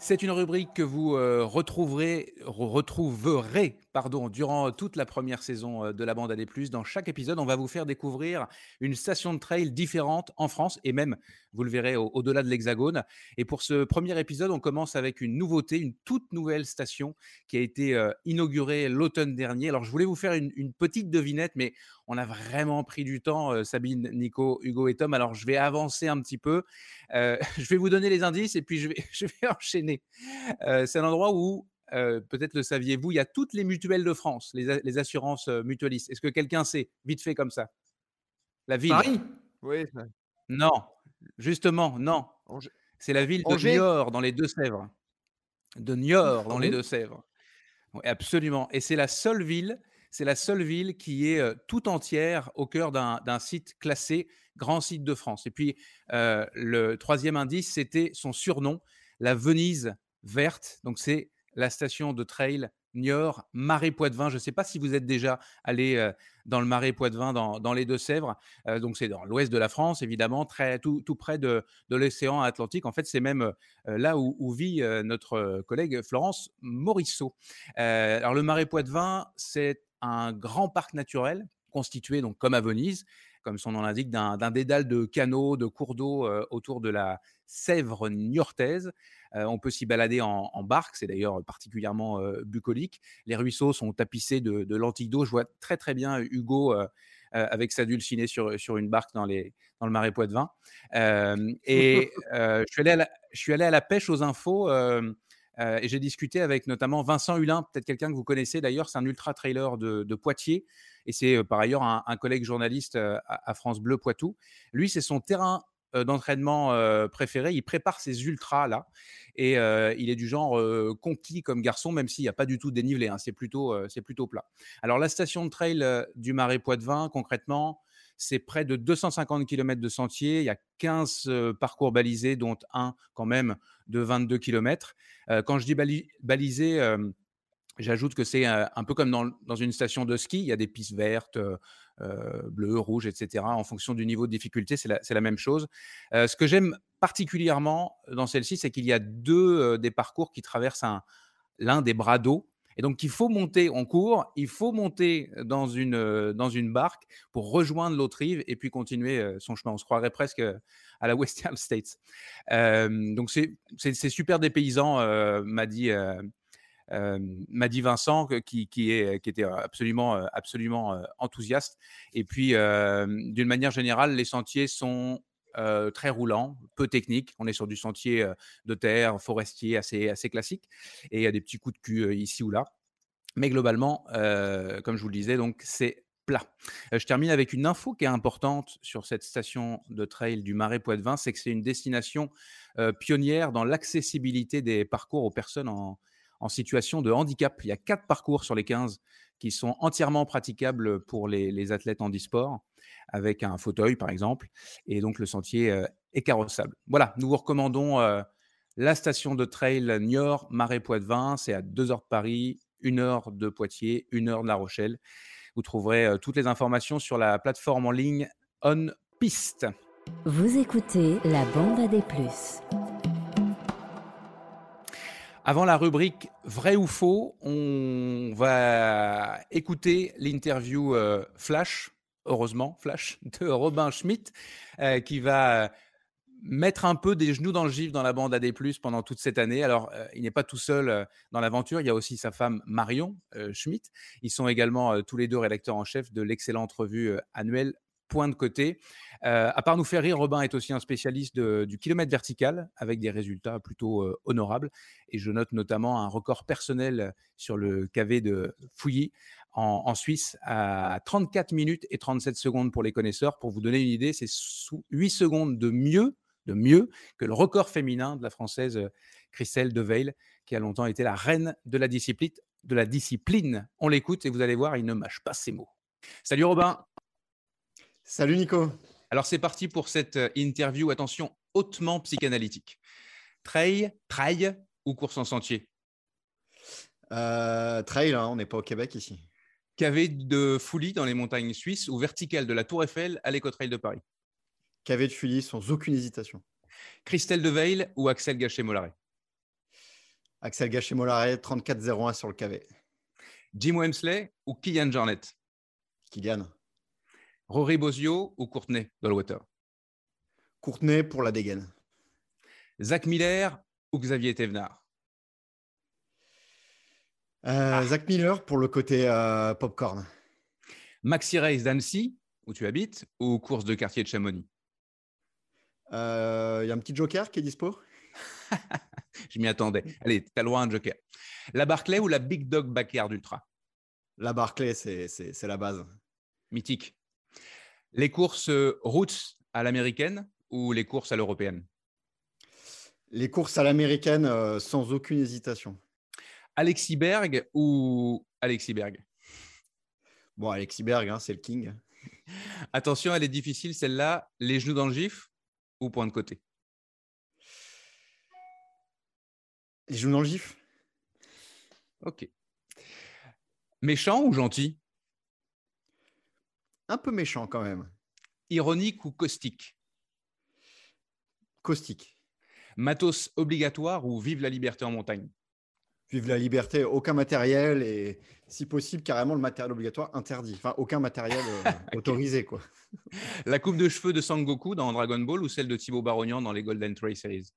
C'est une rubrique que vous euh, retrouverez, re- retrouverez pardon, durant toute la première saison euh, de la bande AD+. Dans chaque épisode, on va vous faire découvrir une station de trail différente en France et même, vous le verrez, au- au-delà de l'Hexagone. Et pour ce premier épisode, on commence avec une nouveauté, une toute nouvelle station qui a été euh, inaugurée l'automne dernier. Alors, je voulais vous faire une, petite devinette, mais on a vraiment pris du temps, euh, Sabine, Nico, Hugo et Tom. Alors, je vais avancer un petit peu. Je vais vous donner les indices et puis je vais, je vais enchaîner. C'est un endroit où, euh, peut-être le saviez-vous, il y a toutes les mutuelles de France, les, assurances euh, mutualistes. Est-ce que quelqu'un sait, vite fait comme ça? La ville Paris? Oui, ça- Non, justement, non. Angers. C'est la ville de Angers? Niort, dans les Deux-Sèvres. De Niort, dans les Deux-Sèvres. Oui, absolument. Et c'est la seule ville, c'est la seule ville qui est euh, tout entière au cœur d'un d'un site classé grand site de France. Et puis euh, le troisième indice, c'était son surnom, la Venise verte. Donc c'est la station de trail Niort Marais Poitevin. Je ne sais pas si vous êtes déjà allé euh, dans le Marais Poitevin, dans, dans les Deux-Sèvres. Euh, donc c'est dans l'ouest de la France, évidemment, très tout, près de, l'océan Atlantique. En fait, c'est même euh, là où, vit notre collègue Florence Morisseau. Alors le Marais Poitevin, c'est un grand parc naturel constitué donc comme à Venise, comme son nom l'indique, d'un dédale de canaux, de cours d'eau euh, autour de la Sèvre niortaise. Euh, on peut s'y balader en, en barque, c'est d'ailleurs particulièrement bucolique. Les ruisseaux sont tapissés de, de lentilles d'eau. Je vois très très bien Hugo avec sa dulcinée sur, sur une barque dans, les, dans le marais Poitevin. Et je, suis allé la, je suis allé à la pêche aux infos euh, et j'ai discuté avec notamment Vincent Hulin, peut-être quelqu'un que vous connaissez d'ailleurs, c'est un ultra trailer de, Poitiers et c'est euh, par ailleurs un, collègue journaliste euh, à, France Bleu Poitou. Lui, c'est son terrain d'entraînement préféré. Il prépare ses ultras là et il est du genre conquis comme garçon, même s'il n'y a pas du tout dénivelé. hein, c'est plutôt, c'est plutôt plat. Alors la station de trail du Marais Poitevin, concrètement, c'est près de 250 km de sentiers. Il y a 15 euh, parcours balisés, dont un quand même de 22 km. Quand je dis bali- balisé, J'ajoute que c'est un peu comme dans, une station de ski, il y a des pistes vertes, bleues, rouges, etc. En fonction du niveau de difficulté, c'est la, même chose. Ce que j'aime particulièrement dans celle-ci, c'est qu'il y a deux des parcours qui traversent un- l'un des bras d'eau. Et donc, il faut monter en cours, il faut monter dans une, euh, dans une barque pour rejoindre l'autre rive et puis continuer euh, son chemin. On se croirait presque euh, à la Western States. Donc, c'est super dépaysant, euh, m'a dit, dit Vincent, qui, qui, est, qui était absolument, absolument enthousiaste. Et puis, d'une manière générale, les sentiers sont euh, très roulants, peu techniques. On est sur du sentier euh, de terre, forestier, assez, classique. Et il y a des petits coups de cul euh, ici ou là. Mais globalement, comme je vous le disais, donc c'est plat. Je termine avec une info qui est importante sur cette station de trail du Marais Poitevin, c'est que c'est une destination pionnière dans l'accessibilité des parcours aux personnes en, en situation de handicap. Il y a quatre parcours sur les 15 qui sont entièrement praticables pour les, athlètes handisport, avec un fauteuil par exemple, et donc le sentier euh, est carrossable. Voilà, nous vous recommandons euh, la station de trail Niort, Marais Poitevin, c'est à 2 heures de Paris, 1 heure de Poitiers, 1 heure de La Rochelle. Vous trouverez euh, toutes les informations sur la plateforme en ligne On Piste. Vous écoutez la bande à des plus. Avant la rubrique vrai ou faux, on va écouter l'interview euh, Flash, heureusement Flash, de Robin Schmidt, euh, qui va mettre un peu des genoux dans le gif dans la bande AD+, pendant toute cette année. Alors, euh, il n'est pas tout seul dans l'aventure, il y a aussi sa femme Marion Schmidt. Ils sont également tous les deux rédacteurs en chef de l'excellente revue annuelle Point de côté. Euh, à part nous faire rire, Robin est aussi un spécialiste du kilomètre vertical avec des résultats plutôt euh, honorables. Et je note notamment un record personnel sur le KV de Fouilly en, Suisse à 34 minutes et 37 secondes pour les connaisseurs. Pour vous donner une idée, c'est sous 8 secondes de mieux, de mieux que le record féminin de la française euh, Christelle Deveil, qui a longtemps été la reine de la discipline. De la discipline. On l'écoute et vous allez voir, il ne mâche pas ses mots. Salut Robin. Salut Nico. Alors c'est parti pour cette euh, interview, attention, hautement psychanalytique. Trail, trail ou course en sentier? Euh, trail, hein, on n'est pas au Québec ici. KV de Fouilly dans les montagnes suisses ou vertical de la Tour Eiffel à l'Éco-Trail de Paris? KV de Fully sans aucune hésitation. Christelle Deveil ou Axel Gachet-Mollaret Axel Gachet-Mollaret, 34-01 sur le KV. Jim Wemsley ou Kylian Jornet Kylian. Rory Bozio ou Courtenay Dollwater Courtenay pour la dégaine. Zach Miller ou Xavier Thévenard? Euh, Zach Miller pour le côté euh, popcorn. Maxi Race d'Annecy, où tu habites, ou course de quartier de Chamonix? Il Euh, y a un petit joker qui est dispo? Je m'y attendais. Allez, tu as le droit à un joker. La Barclay ou la Big Dog Backyard Ultra? La Barclay, c'est la base. Mythique. Les courses euh, routes à l'américaine ou les courses à l'européenne? Les courses à l'américaine euh, sans aucune hésitation. Alexis Berg ou Alexis Berg? Bon, Alexis Berg, hein, c'est le king. Attention, elle est difficile celle-là. Les genoux dans le gif ou point de côté? Il joue dans le gif Ok. Méchant ou gentil? Un peu méchant quand même. Ironique ou caustique? Caustique. Matos obligatoire ou vive la liberté en montagne? Vive la liberté, aucun matériel et si possible carrément le matériel obligatoire interdit. Enfin, aucun matériel euh, autorisé quoi. La coupe de cheveux de Sangoku dans Dragon Ball ou celle de Thibaut Barognan dans les Golden Trail Series?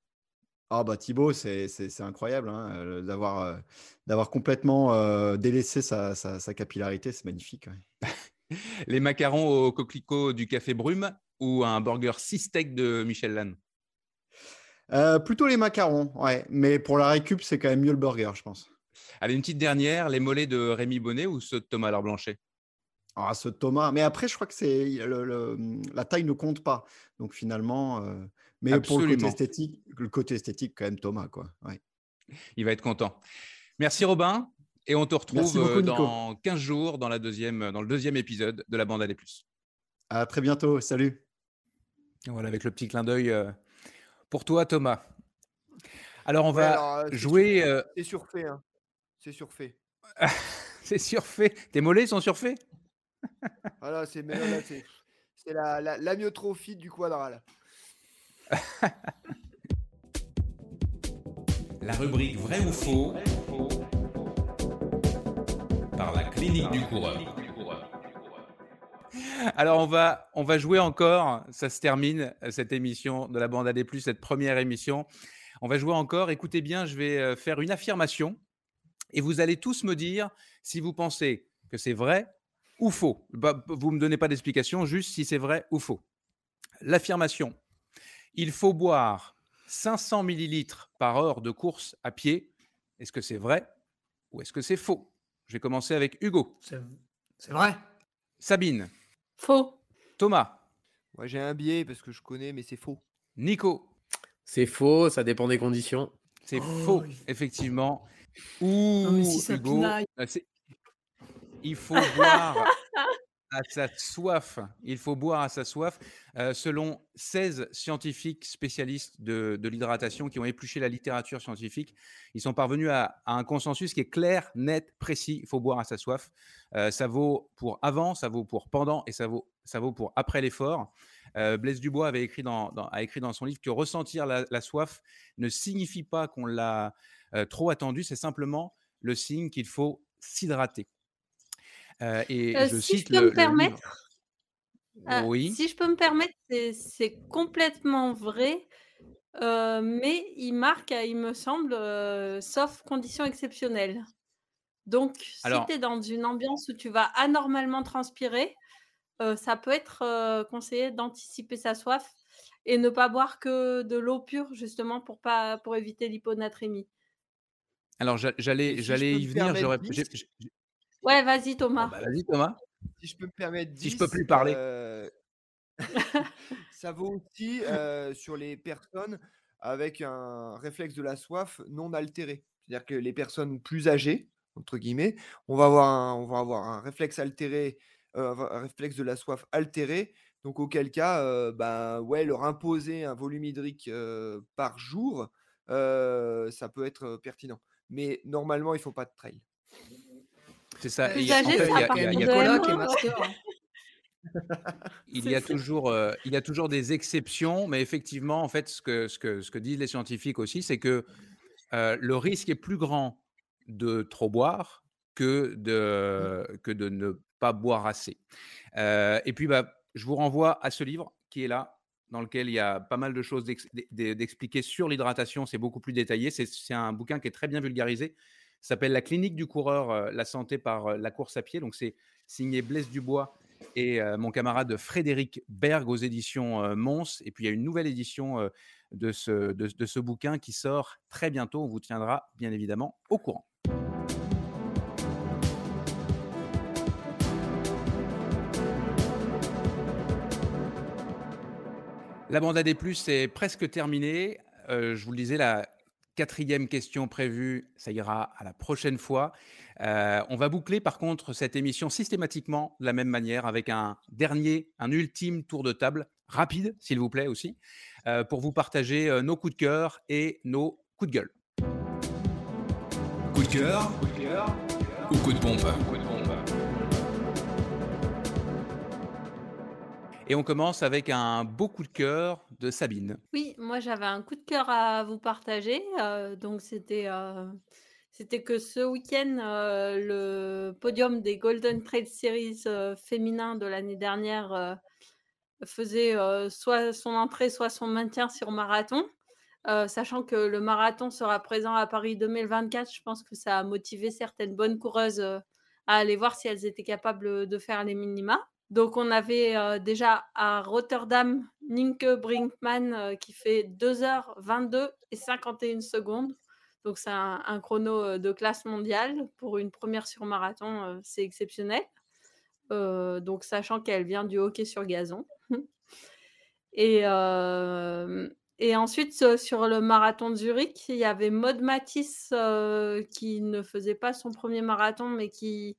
Ah bah Thibaut, c'est incroyable hein, euh, d'avoir euh, d'avoir complètement euh, délaissé sa, sa- sa capillarité, c'est magnifique. ouais. Les macarons au coquelicot du café Brume ou un burger six steaks de Michel Lannes? Euh, plutôt les macarons, ouais. Mais pour la récup, c'est quand même mieux le burger, je pense. Allez, une petite dernière, les mollets de Rémi Bonnet ou ceux de Thomas Blanchet Ah, ce Thomas. Mais après, je crois que c'est le- le- la taille ne compte pas. Donc finalement, euh, mais pour le côté esthétique, le côté esthétique quand même Thomas, quoi. Ouais. Il va être content. Merci Robin. Et on te retrouve beaucoup, euh, Nico. dans 15 jours dans, la deuxième, dans le deuxième épisode de la bande à des plus. À très bientôt. Salut. Voilà, avec le petit clin d'œil euh, pour toi, Thomas. Alors, on Ouais, va alors, euh, c'est jouer. surfait, euh, C'est surfait. hein. C'est surfait. C'est surfait. Tes mollets sont surfaits? Voilà, c'est c'est c'est la, la, l'amyotrophie du quadral. La rubrique vrai ou faux? La clinique du coureur. Alors, on va, on va jouer encore. Ça se termine, euh, cette émission de la bande plus, cette première émission. On va jouer encore. Écoutez bien, je vais euh, faire une affirmation et vous allez tous me dire si vous pensez que c'est vrai ou faux. Bah, vous ne me donnez pas d'explication, juste si c'est vrai ou faux. L'affirmation il faut boire 500 millilitres par heure de course à pied. Est-ce que c'est vrai ou est-ce que c'est faux? Je vais commencer avec Hugo. C'est vrai. Sabine. Faux. Thomas. Moi, j'ai un biais parce que je connais, mais c'est faux. Nico. C'est faux, ça dépend des conditions. C'est Oh, faux, oui. effectivement. Ouh, Non, mais si ça Hugo, euh, il faut boire à sa soif. Il faut boire à sa soif. Euh, selon 16 scientifiques spécialistes de, l'hydratation qui ont épluché la littérature scientifique, ils sont parvenus à, un consensus qui est clair, net, précis. Il faut boire à sa soif. Euh, ça vaut pour avant, ça vaut pour pendant et ça vaut, ça vaut pour après l'effort. Euh, Blaise Dubois avait écrit dans, a écrit dans son livre que ressentir la, la soif ne signifie pas qu'on l'a trop attendu, c'est simplement le signe qu'il faut s'hydrater. Euh, et Euh, je si je peux le, me permettre, euh, Oui. si je peux me permettre, c'est complètement vrai, mais il marque, il me semble, sauf conditions exceptionnelles. Donc, si tu es dans une ambiance où tu vas anormalement transpirer, ça peut être conseillé d'anticiper sa soif et ne pas boire que de l'eau pure, justement, pour, pas, pour éviter l'hyponatrémie. alors j'allais, si j'allais y venir. Permettre J'aurais, 10, j'ai- j'ai- j'ai- Ouais, vas-y, bon, Thomas. bah, vas-y Thomas. si je peux me permettre Si je peux 10, plus parler. euh, ça vaut aussi euh, sur les personnes avec un réflexe de la soif non altéré. C'est-à-dire que les personnes plus âgées, entre guillemets, on va avoir un, on va avoir un réflexe altéré, euh, un réflexe de la soif altéré. Donc auquel cas, euh, bah, ouais, leur imposer un volume hydrique euh, par jour, euh, ça peut être pertinent. Mais normalement, il ne faut pas de trail. C'est ça. Et il y a- en Usagé, fait, c'est il y à a, il y a- partir il y de a- Nicolas qui est M1. master. il C'est y a ça. toujours, euh, il y a toujours des exceptions, mais effectivement, en fait, ce que, ce que, ce que disent les scientifiques aussi, c'est que euh, le risque est plus grand de trop boire que de, que de ne pas boire assez. Euh, et puis, bah, je vous renvoie à ce livre qui est là, dans lequel il y a pas mal de choses d'ex- d'e- d'expliquer sur l'hydratation. C'est beaucoup plus détaillé. C'est un bouquin qui est très bien vulgarisé. S'appelle La clinique du coureur, la santé par la course à pied. Donc, c'est signé Blaise Dubois et mon camarade Frédéric Berg aux éditions Mons. Et puis, il y a une nouvelle édition de, ce, ce bouquin qui sort très bientôt. On vous tiendra bien évidemment au courant. La bande AD+, est presque terminée. Je vous le disais, la quatrième question prévue, ça ira à la prochaine fois. Euh, on va boucler par contre cette émission systématiquement de la même manière avec un dernier, un ultime tour de table, rapide s'il vous plaît aussi, euh, pour vous partager euh, nos coups de cœur et nos coups de gueule. Coup de cœur ou coup de pompe Et on commence avec un beau coup de cœur de Sabine. Oui, moi j'avais un coup de cœur à vous partager. euh, donc c'était euh, c'était que ce week-end, euh, le podium des Golden Trail Series féminins de l'année dernière faisait soit son entrée, soit son maintien sur marathon. Sachant que le marathon sera présent à Paris 2024, je pense que ça a motivé certaines bonnes coureuses à aller voir si elles étaient capables de faire les minima. Donc, on avait euh, déjà à Rotterdam Nienke Brinkman euh, qui fait 2h22 et 51 secondes. Donc, c'est un, chrono euh, de classe mondiale. Pour une première sur marathon, c'est exceptionnel. Donc, sachant qu'elle vient du hockey sur gazon. Et, ensuite, sur le marathon de Zurich, il y avait Maud Matisse qui ne faisait pas son premier marathon, mais qui,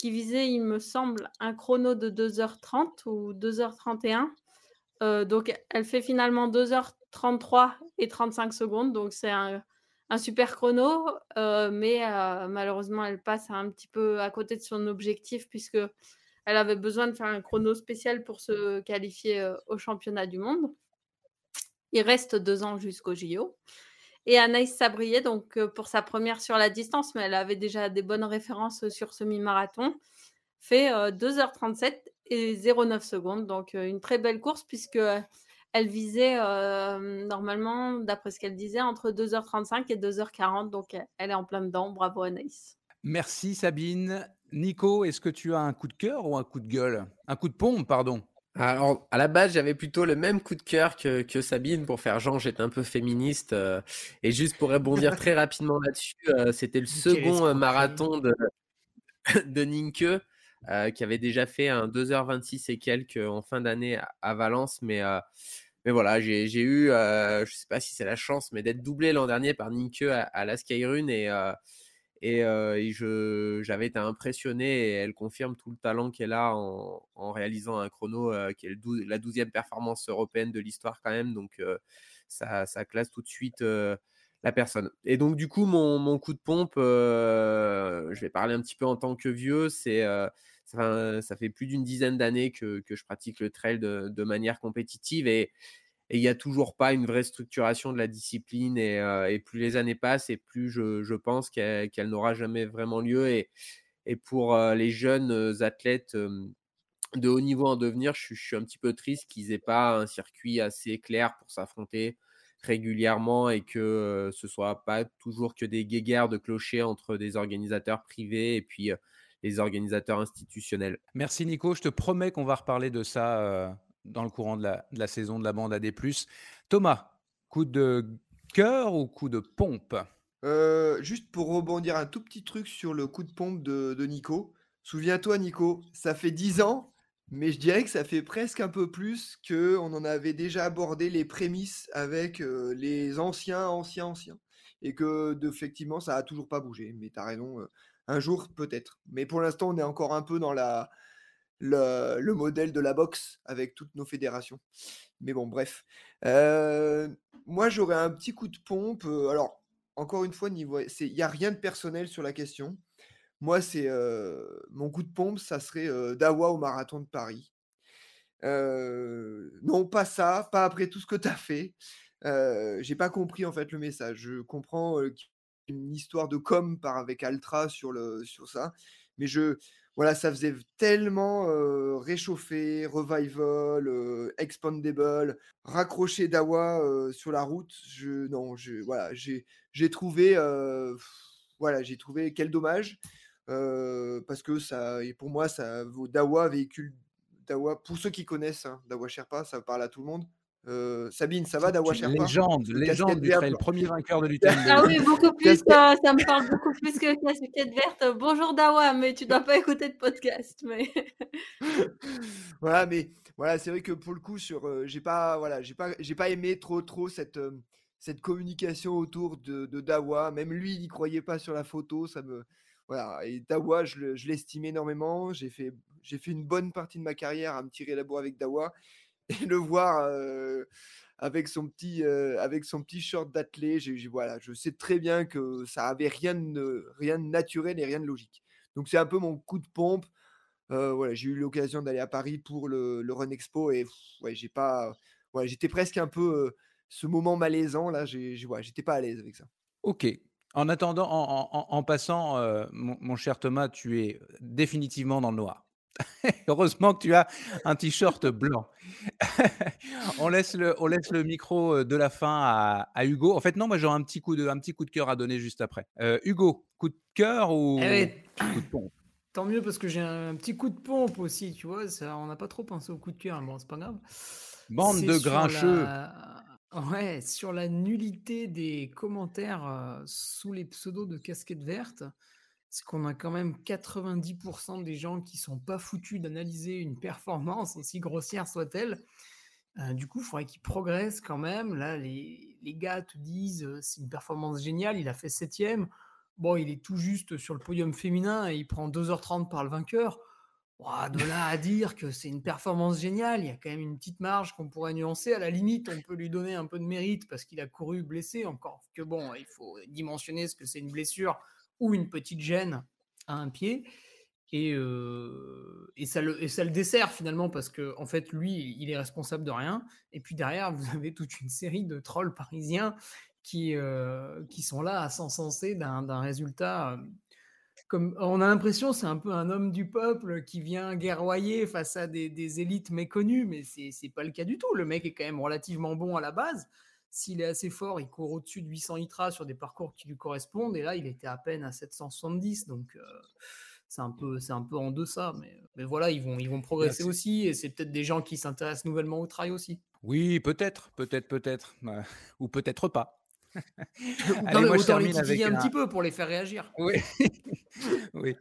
qui visait, il me semble, un chrono de 2h30 ou 2h31. Euh, donc, elle fait finalement 2h33 et 35 secondes. Donc, c'est un, super chrono, euh, mais euh, malheureusement, elle passe un petit peu à côté de son objectif puisque elle avait besoin de faire un chrono spécial pour se qualifier euh, au championnat du monde. Il reste deux ans jusqu'au JO. Et Anaïs Sabrier, donc euh, pour sa première sur la distance, mais elle avait déjà des bonnes références sur semi-marathon, fait euh, 2h37 et 0,9 secondes. Donc euh, une très belle course puisque euh, elle visait euh, normalement, d'après ce qu'elle disait, entre 2h35 et 2h40. Donc euh, elle est en plein dedans. Bravo Anaïs. Merci Sabine. Nico, est-ce que tu as un coup de cœur ou un coup de gueule? Un coup de pompe, pardon. Alors, à la base, j'avais plutôt le même coup de cœur que, que Sabine pour faire genre j'étais un peu féministe. euh, et juste pour rebondir très rapidement là-dessus, euh, c'était le second euh, marathon de, euh, qui avait déjà fait un 2h26 et quelques en fin d'année à, à Valence. Mais mais voilà, j'ai eu, je sais pas si c'est la chance, mais d'être doublé l'an dernier par Nikke à, à la Skyrun et, et, je j'avais été impressionné et elle confirme tout le talent qu'elle a en, réalisant un chrono qui est le la douzième performance européenne de l'histoire quand même. Donc ça, ça, classe tout de suite la personne. Et donc du coup, mon, mon coup de pompe, je vais parler un petit peu en tant que vieux, c'est ça, ça, fait plus d'une dizaine d'années que, que, je pratique le trail de, de manière compétitive et et il n'y a toujours pas une vraie structuration de la discipline. Et, et plus les années passent, et plus je, pense qu'elle n'aura jamais vraiment lieu. Et, pour les jeunes athlètes de haut niveau en devenir, je, je suis un petit peu triste qu'ils n'aient pas un circuit assez clair pour s'affronter régulièrement et que ce soit pas toujours que des guéguerres de clochers entre des organisateurs privés et puis les organisateurs institutionnels. Merci Nico, je te promets qu'on va reparler de ça dans le courant de la, saison de la bande AD+. Thomas, coup de cœur ou coup de pompe? Euh, Juste pour rebondir un tout petit truc sur le coup de pompe de, Nico. Souviens-toi Nico, ça fait 10 ans, mais je dirais que ça fait presque un peu plus qu'on en avait déjà abordé les prémices avec euh, les anciens, anciens, anciens. Et que, effectivement, ça a toujours pas bougé. Mais tu as raison, euh, un jour peut-être. Mais pour l'instant, on est encore un peu dans la, le, modèle de la boxe avec toutes nos fédérations. Mais bon, bref. Euh, moi, j'aurais un petit coup de pompe. Euh, alors, encore une fois, il n'y a rien de personnel sur la question. Moi, c'est euh, mon coup de pompe, ça serait Dawa au marathon de Paris. non, pas ça, pas après tout ce que tu as fait. J'ai pas compris en fait le message. Je comprends une histoire de com par avec Altra sur, le, sur ça, mais je, voilà, ça faisait tellement réchauffer, revival, expandable, raccrocher Dawa sur la route. Je, non, je, voilà, j'ai, j'ai trouvé, voilà, j'ai trouvé quel dommage parce que ça, pour moi, ça Dawa véhicule Dawa. Pour ceux qui connaissent hein, Dawa Sherpa, ça parle à tout le monde. Euh, Sabine, ça va Dawa Sherpa Légende, légende du trail, premier vainqueur de l'UTMB. Ah oui, beaucoup plus, ça, ça, me parle beaucoup plus que casquette verte. Bonjour Dawa, mais tu dois pas écouter de podcast. Mais... voilà, mais voilà, c'est vrai que pour le coup, sur, euh, j'ai pas, voilà, j'ai pas, j'ai pas aimé trop, trop cette, euh, cette communication autour de, de, Dawa. Même lui, il n'y croyait pas sur la photo. Ça me, voilà. Et Dawa, je, je l'estime énormément. J'ai fait, j'ai fait une bonne partie de ma carrière à me tirer la bourre avec Dawa et le voir avec son petit avec son petit short d'athlé, voilà, je sais très bien que ça avait rien de rien de naturel et rien de logique. Donc c'est un peu mon coup de pompe. voilà, j'ai eu l'occasion d'aller à Paris pour le, Run Expo et ouais, j'ai pas ouais, j'étais presque un peu ce moment malaisant là, j'ai j'étais pas à l'aise avec ça. OK. En attendant, en, passant, mon, mon, cher Thomas, tu es définitivement dans le noir. Heureusement que tu as un t-shirt blanc. on, laisse le, on laisse le micro de la fin à, Hugo. En fait, non, moi j'aurai un petit coup de, un petit coup de cœur à donner juste après. Hugo, coup de cœur ou eh coup de pompe? Tant mieux parce que j'ai un petit coup de pompe aussi, tu vois. Ça, on n'a pas trop pensé au coup de cœur, bon, c'est pas grave. Bande de grincheux. Ouais, sur la nullité des commentaires sous les pseudos de casquette verte. Parce qu'on a quand même 90% des gens qui sont pas foutus d'analyser une performance, aussi grossière soit-elle. Euh, du coup, il faudrait qu'ils progressent quand même. Là, les, les gars te disent euh, c'est une performance géniale, il a fait septième. Bon, il est tout juste sur le podium féminin et il prend 2h30 par le vainqueur. de là à dire que c'est une performance géniale, il y a quand même une petite marge qu'on pourrait nuancer. À la limite, on peut lui donner un peu de mérite parce qu'il a couru blessé. Encore que bon, il faut dimensionner ce que c'est une blessure ou une petite gêne à un pied. Et, et, ça le, et ça le dessert finalement parce que en fait lui il est responsable de rien et puis derrière vous avez toute une série de trolls parisiens qui, qui sont là à s'encenser d'un résultat comme on a l'impression c'est un peu un homme du peuple qui vient guerroyer face à des, des élites méconnues mais c'est pas le cas du tout le mec est quand même relativement bon à la base s'il est assez fort, il court au-dessus de 800 ITRA sur des parcours qui lui correspondent. Et là, il était à peine à 770. Donc, euh, c'est un, peu, c'est un peu en deçà. Mais, mais voilà, ils vont, ils vont progresser aussi. Et c'est peut-être des gens qui s'intéressent nouvellement au trail aussi. Oui, peut-être, peut-être, peut-être. Ou peut-être pas. Allez, moi, je termine avec un... un petit peu pour les faire réagir. Oui. oui.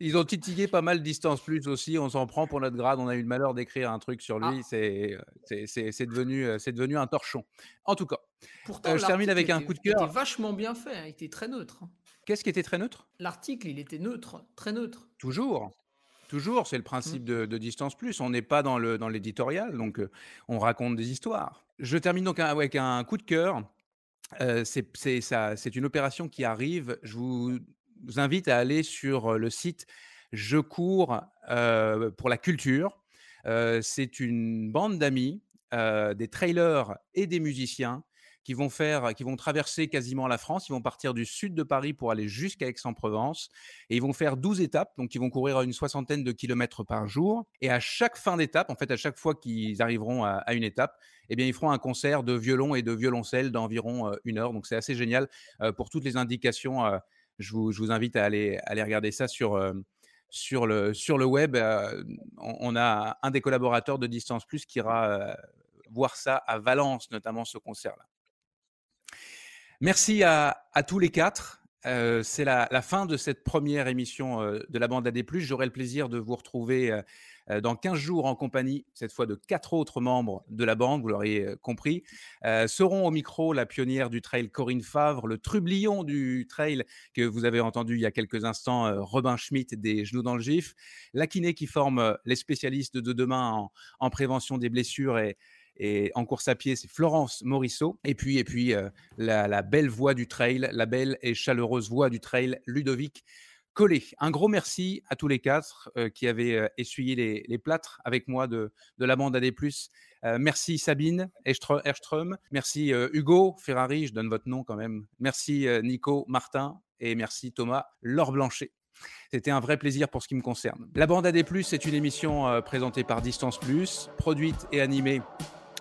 Ils ont titillé pas mal distance plus aussi. On s'en prend pour notre grade. On a eu le malheur d'écrire un truc sur lui. Ah. C'est devenu, devenu un torchon. En tout cas, Pourtant, je termine avec un coup de cœur. Il était vachement bien fait. Hein. Il était très neutre. Hein. Qu'est-ce qui était très neutre? L'article, il était neutre, très neutre. Toujours. Toujours, c'est le principe mmh. de, Distance Plus. On n'est pas dans l'éditorial, dans donc on raconte des histoires. Je termine donc avec un coup de cœur. C'est une opération qui arrive. Je vous invite à aller sur le site Je cours pour la culture. c'est une bande d'amis, des trailers et des musiciens qui vont faire, qui vont traverser quasiment la France. Ils vont partir du sud de Paris pour aller jusqu'à Aix-en-Provence et ils vont faire 12 étapes. Donc, ils vont courir une soixantaine de kilomètres par jour. Et à chaque fin d'étape, en fait, à chaque fois qu'ils arriveront à, une étape, eh bien, ils feront un concert de violon et de violoncelle d'environ une heure. Donc, c'est assez génial pour toutes les indications je vous, invite à aller, regarder ça sur, euh, sur, le, sur le web. Euh, on, a un des collaborateurs de Distance Plus qui ira euh, voir ça à Valence, notamment ce concert-là. Merci à, à, tous les quatre. c'est la, fin de cette première émission de la bande AD+. J'aurai le plaisir de vous retrouver euh, dans 15 jours en compagnie, cette fois de quatre autres membres de la bande, vous l'aurez euh, compris. Euh, seront au micro la pionnière du trail Corinne Favre, le trublion du trail que vous avez entendu il y a quelques instants, Robin Schmitt des Genoux dans le Gif, la kiné qui forme les spécialistes de demain en, prévention des blessures et, et en course à pied, c'est Florence Morisseau. Et puis, et puis la, la, belle voix du trail, la belle et chaleureuse voix du trail, Ludovic un gros merci à tous les quatre euh, qui avaient euh, essuyé les, plâtres avec moi de, la bande AD+. Euh, merci Sabine Erström, merci Hugo Ferrari, je donne votre nom quand même. Merci Nico Martin et merci Thomas Laure Blanchet. C'était un vrai plaisir pour ce qui me concerne. La bande AD+, c'est une émission présentée par Distance Plus, produite et animée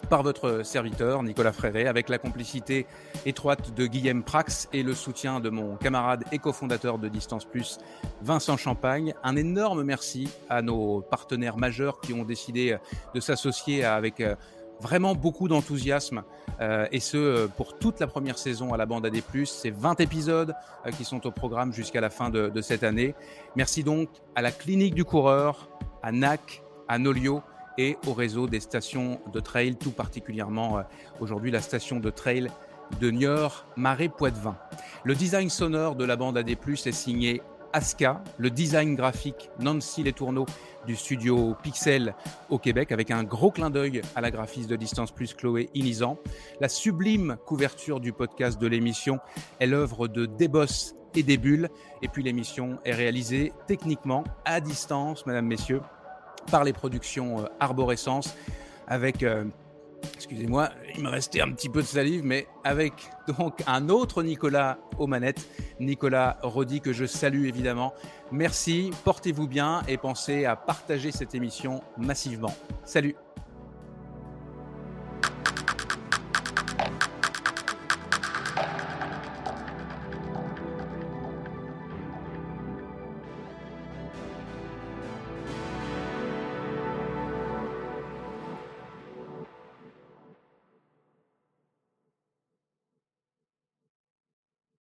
par votre serviteur Nicolas Fréré, avec la complicité étroite de Guillaume Prax et le soutien de mon camarade et cofondateur de Distance Plus, Vincent Champagne. Un énorme merci à nos partenaires majeurs qui ont décidé de s'associer avec euh, vraiment beaucoup d'enthousiasme euh, et ce euh, pour toute la première saison à la bande AD+. C'est 20 épisodes qui sont au programme jusqu'à la fin de, de cette année. Merci donc à la clinique du coureur, à NAC, à Nolio, et au réseau des stations de trail, tout particulièrement euh, aujourd'hui la station de trail de Niort, Marais Poitevin. Le design sonore de la bande AD+, est signé Aska, le design graphique Nancy Letourneau du studio Pixel au Québec, avec un gros clin d'œil à la graphiste de Distance Plus Chloé Inizan. La sublime couverture du podcast de l'émission est l'œuvre de Débos et des bulles. Et puis l'émission est réalisée techniquement à distance, mesdames, messieurs, par les productions euh, Arborescence avec euh, excusez-moi, il me restait un petit peu de salive, mais avec donc un autre Nicolas aux manettes, Nicolas Rodi, que je salue évidemment. Merci, portez-vous bien et pensez à partager cette émission massivement. Salut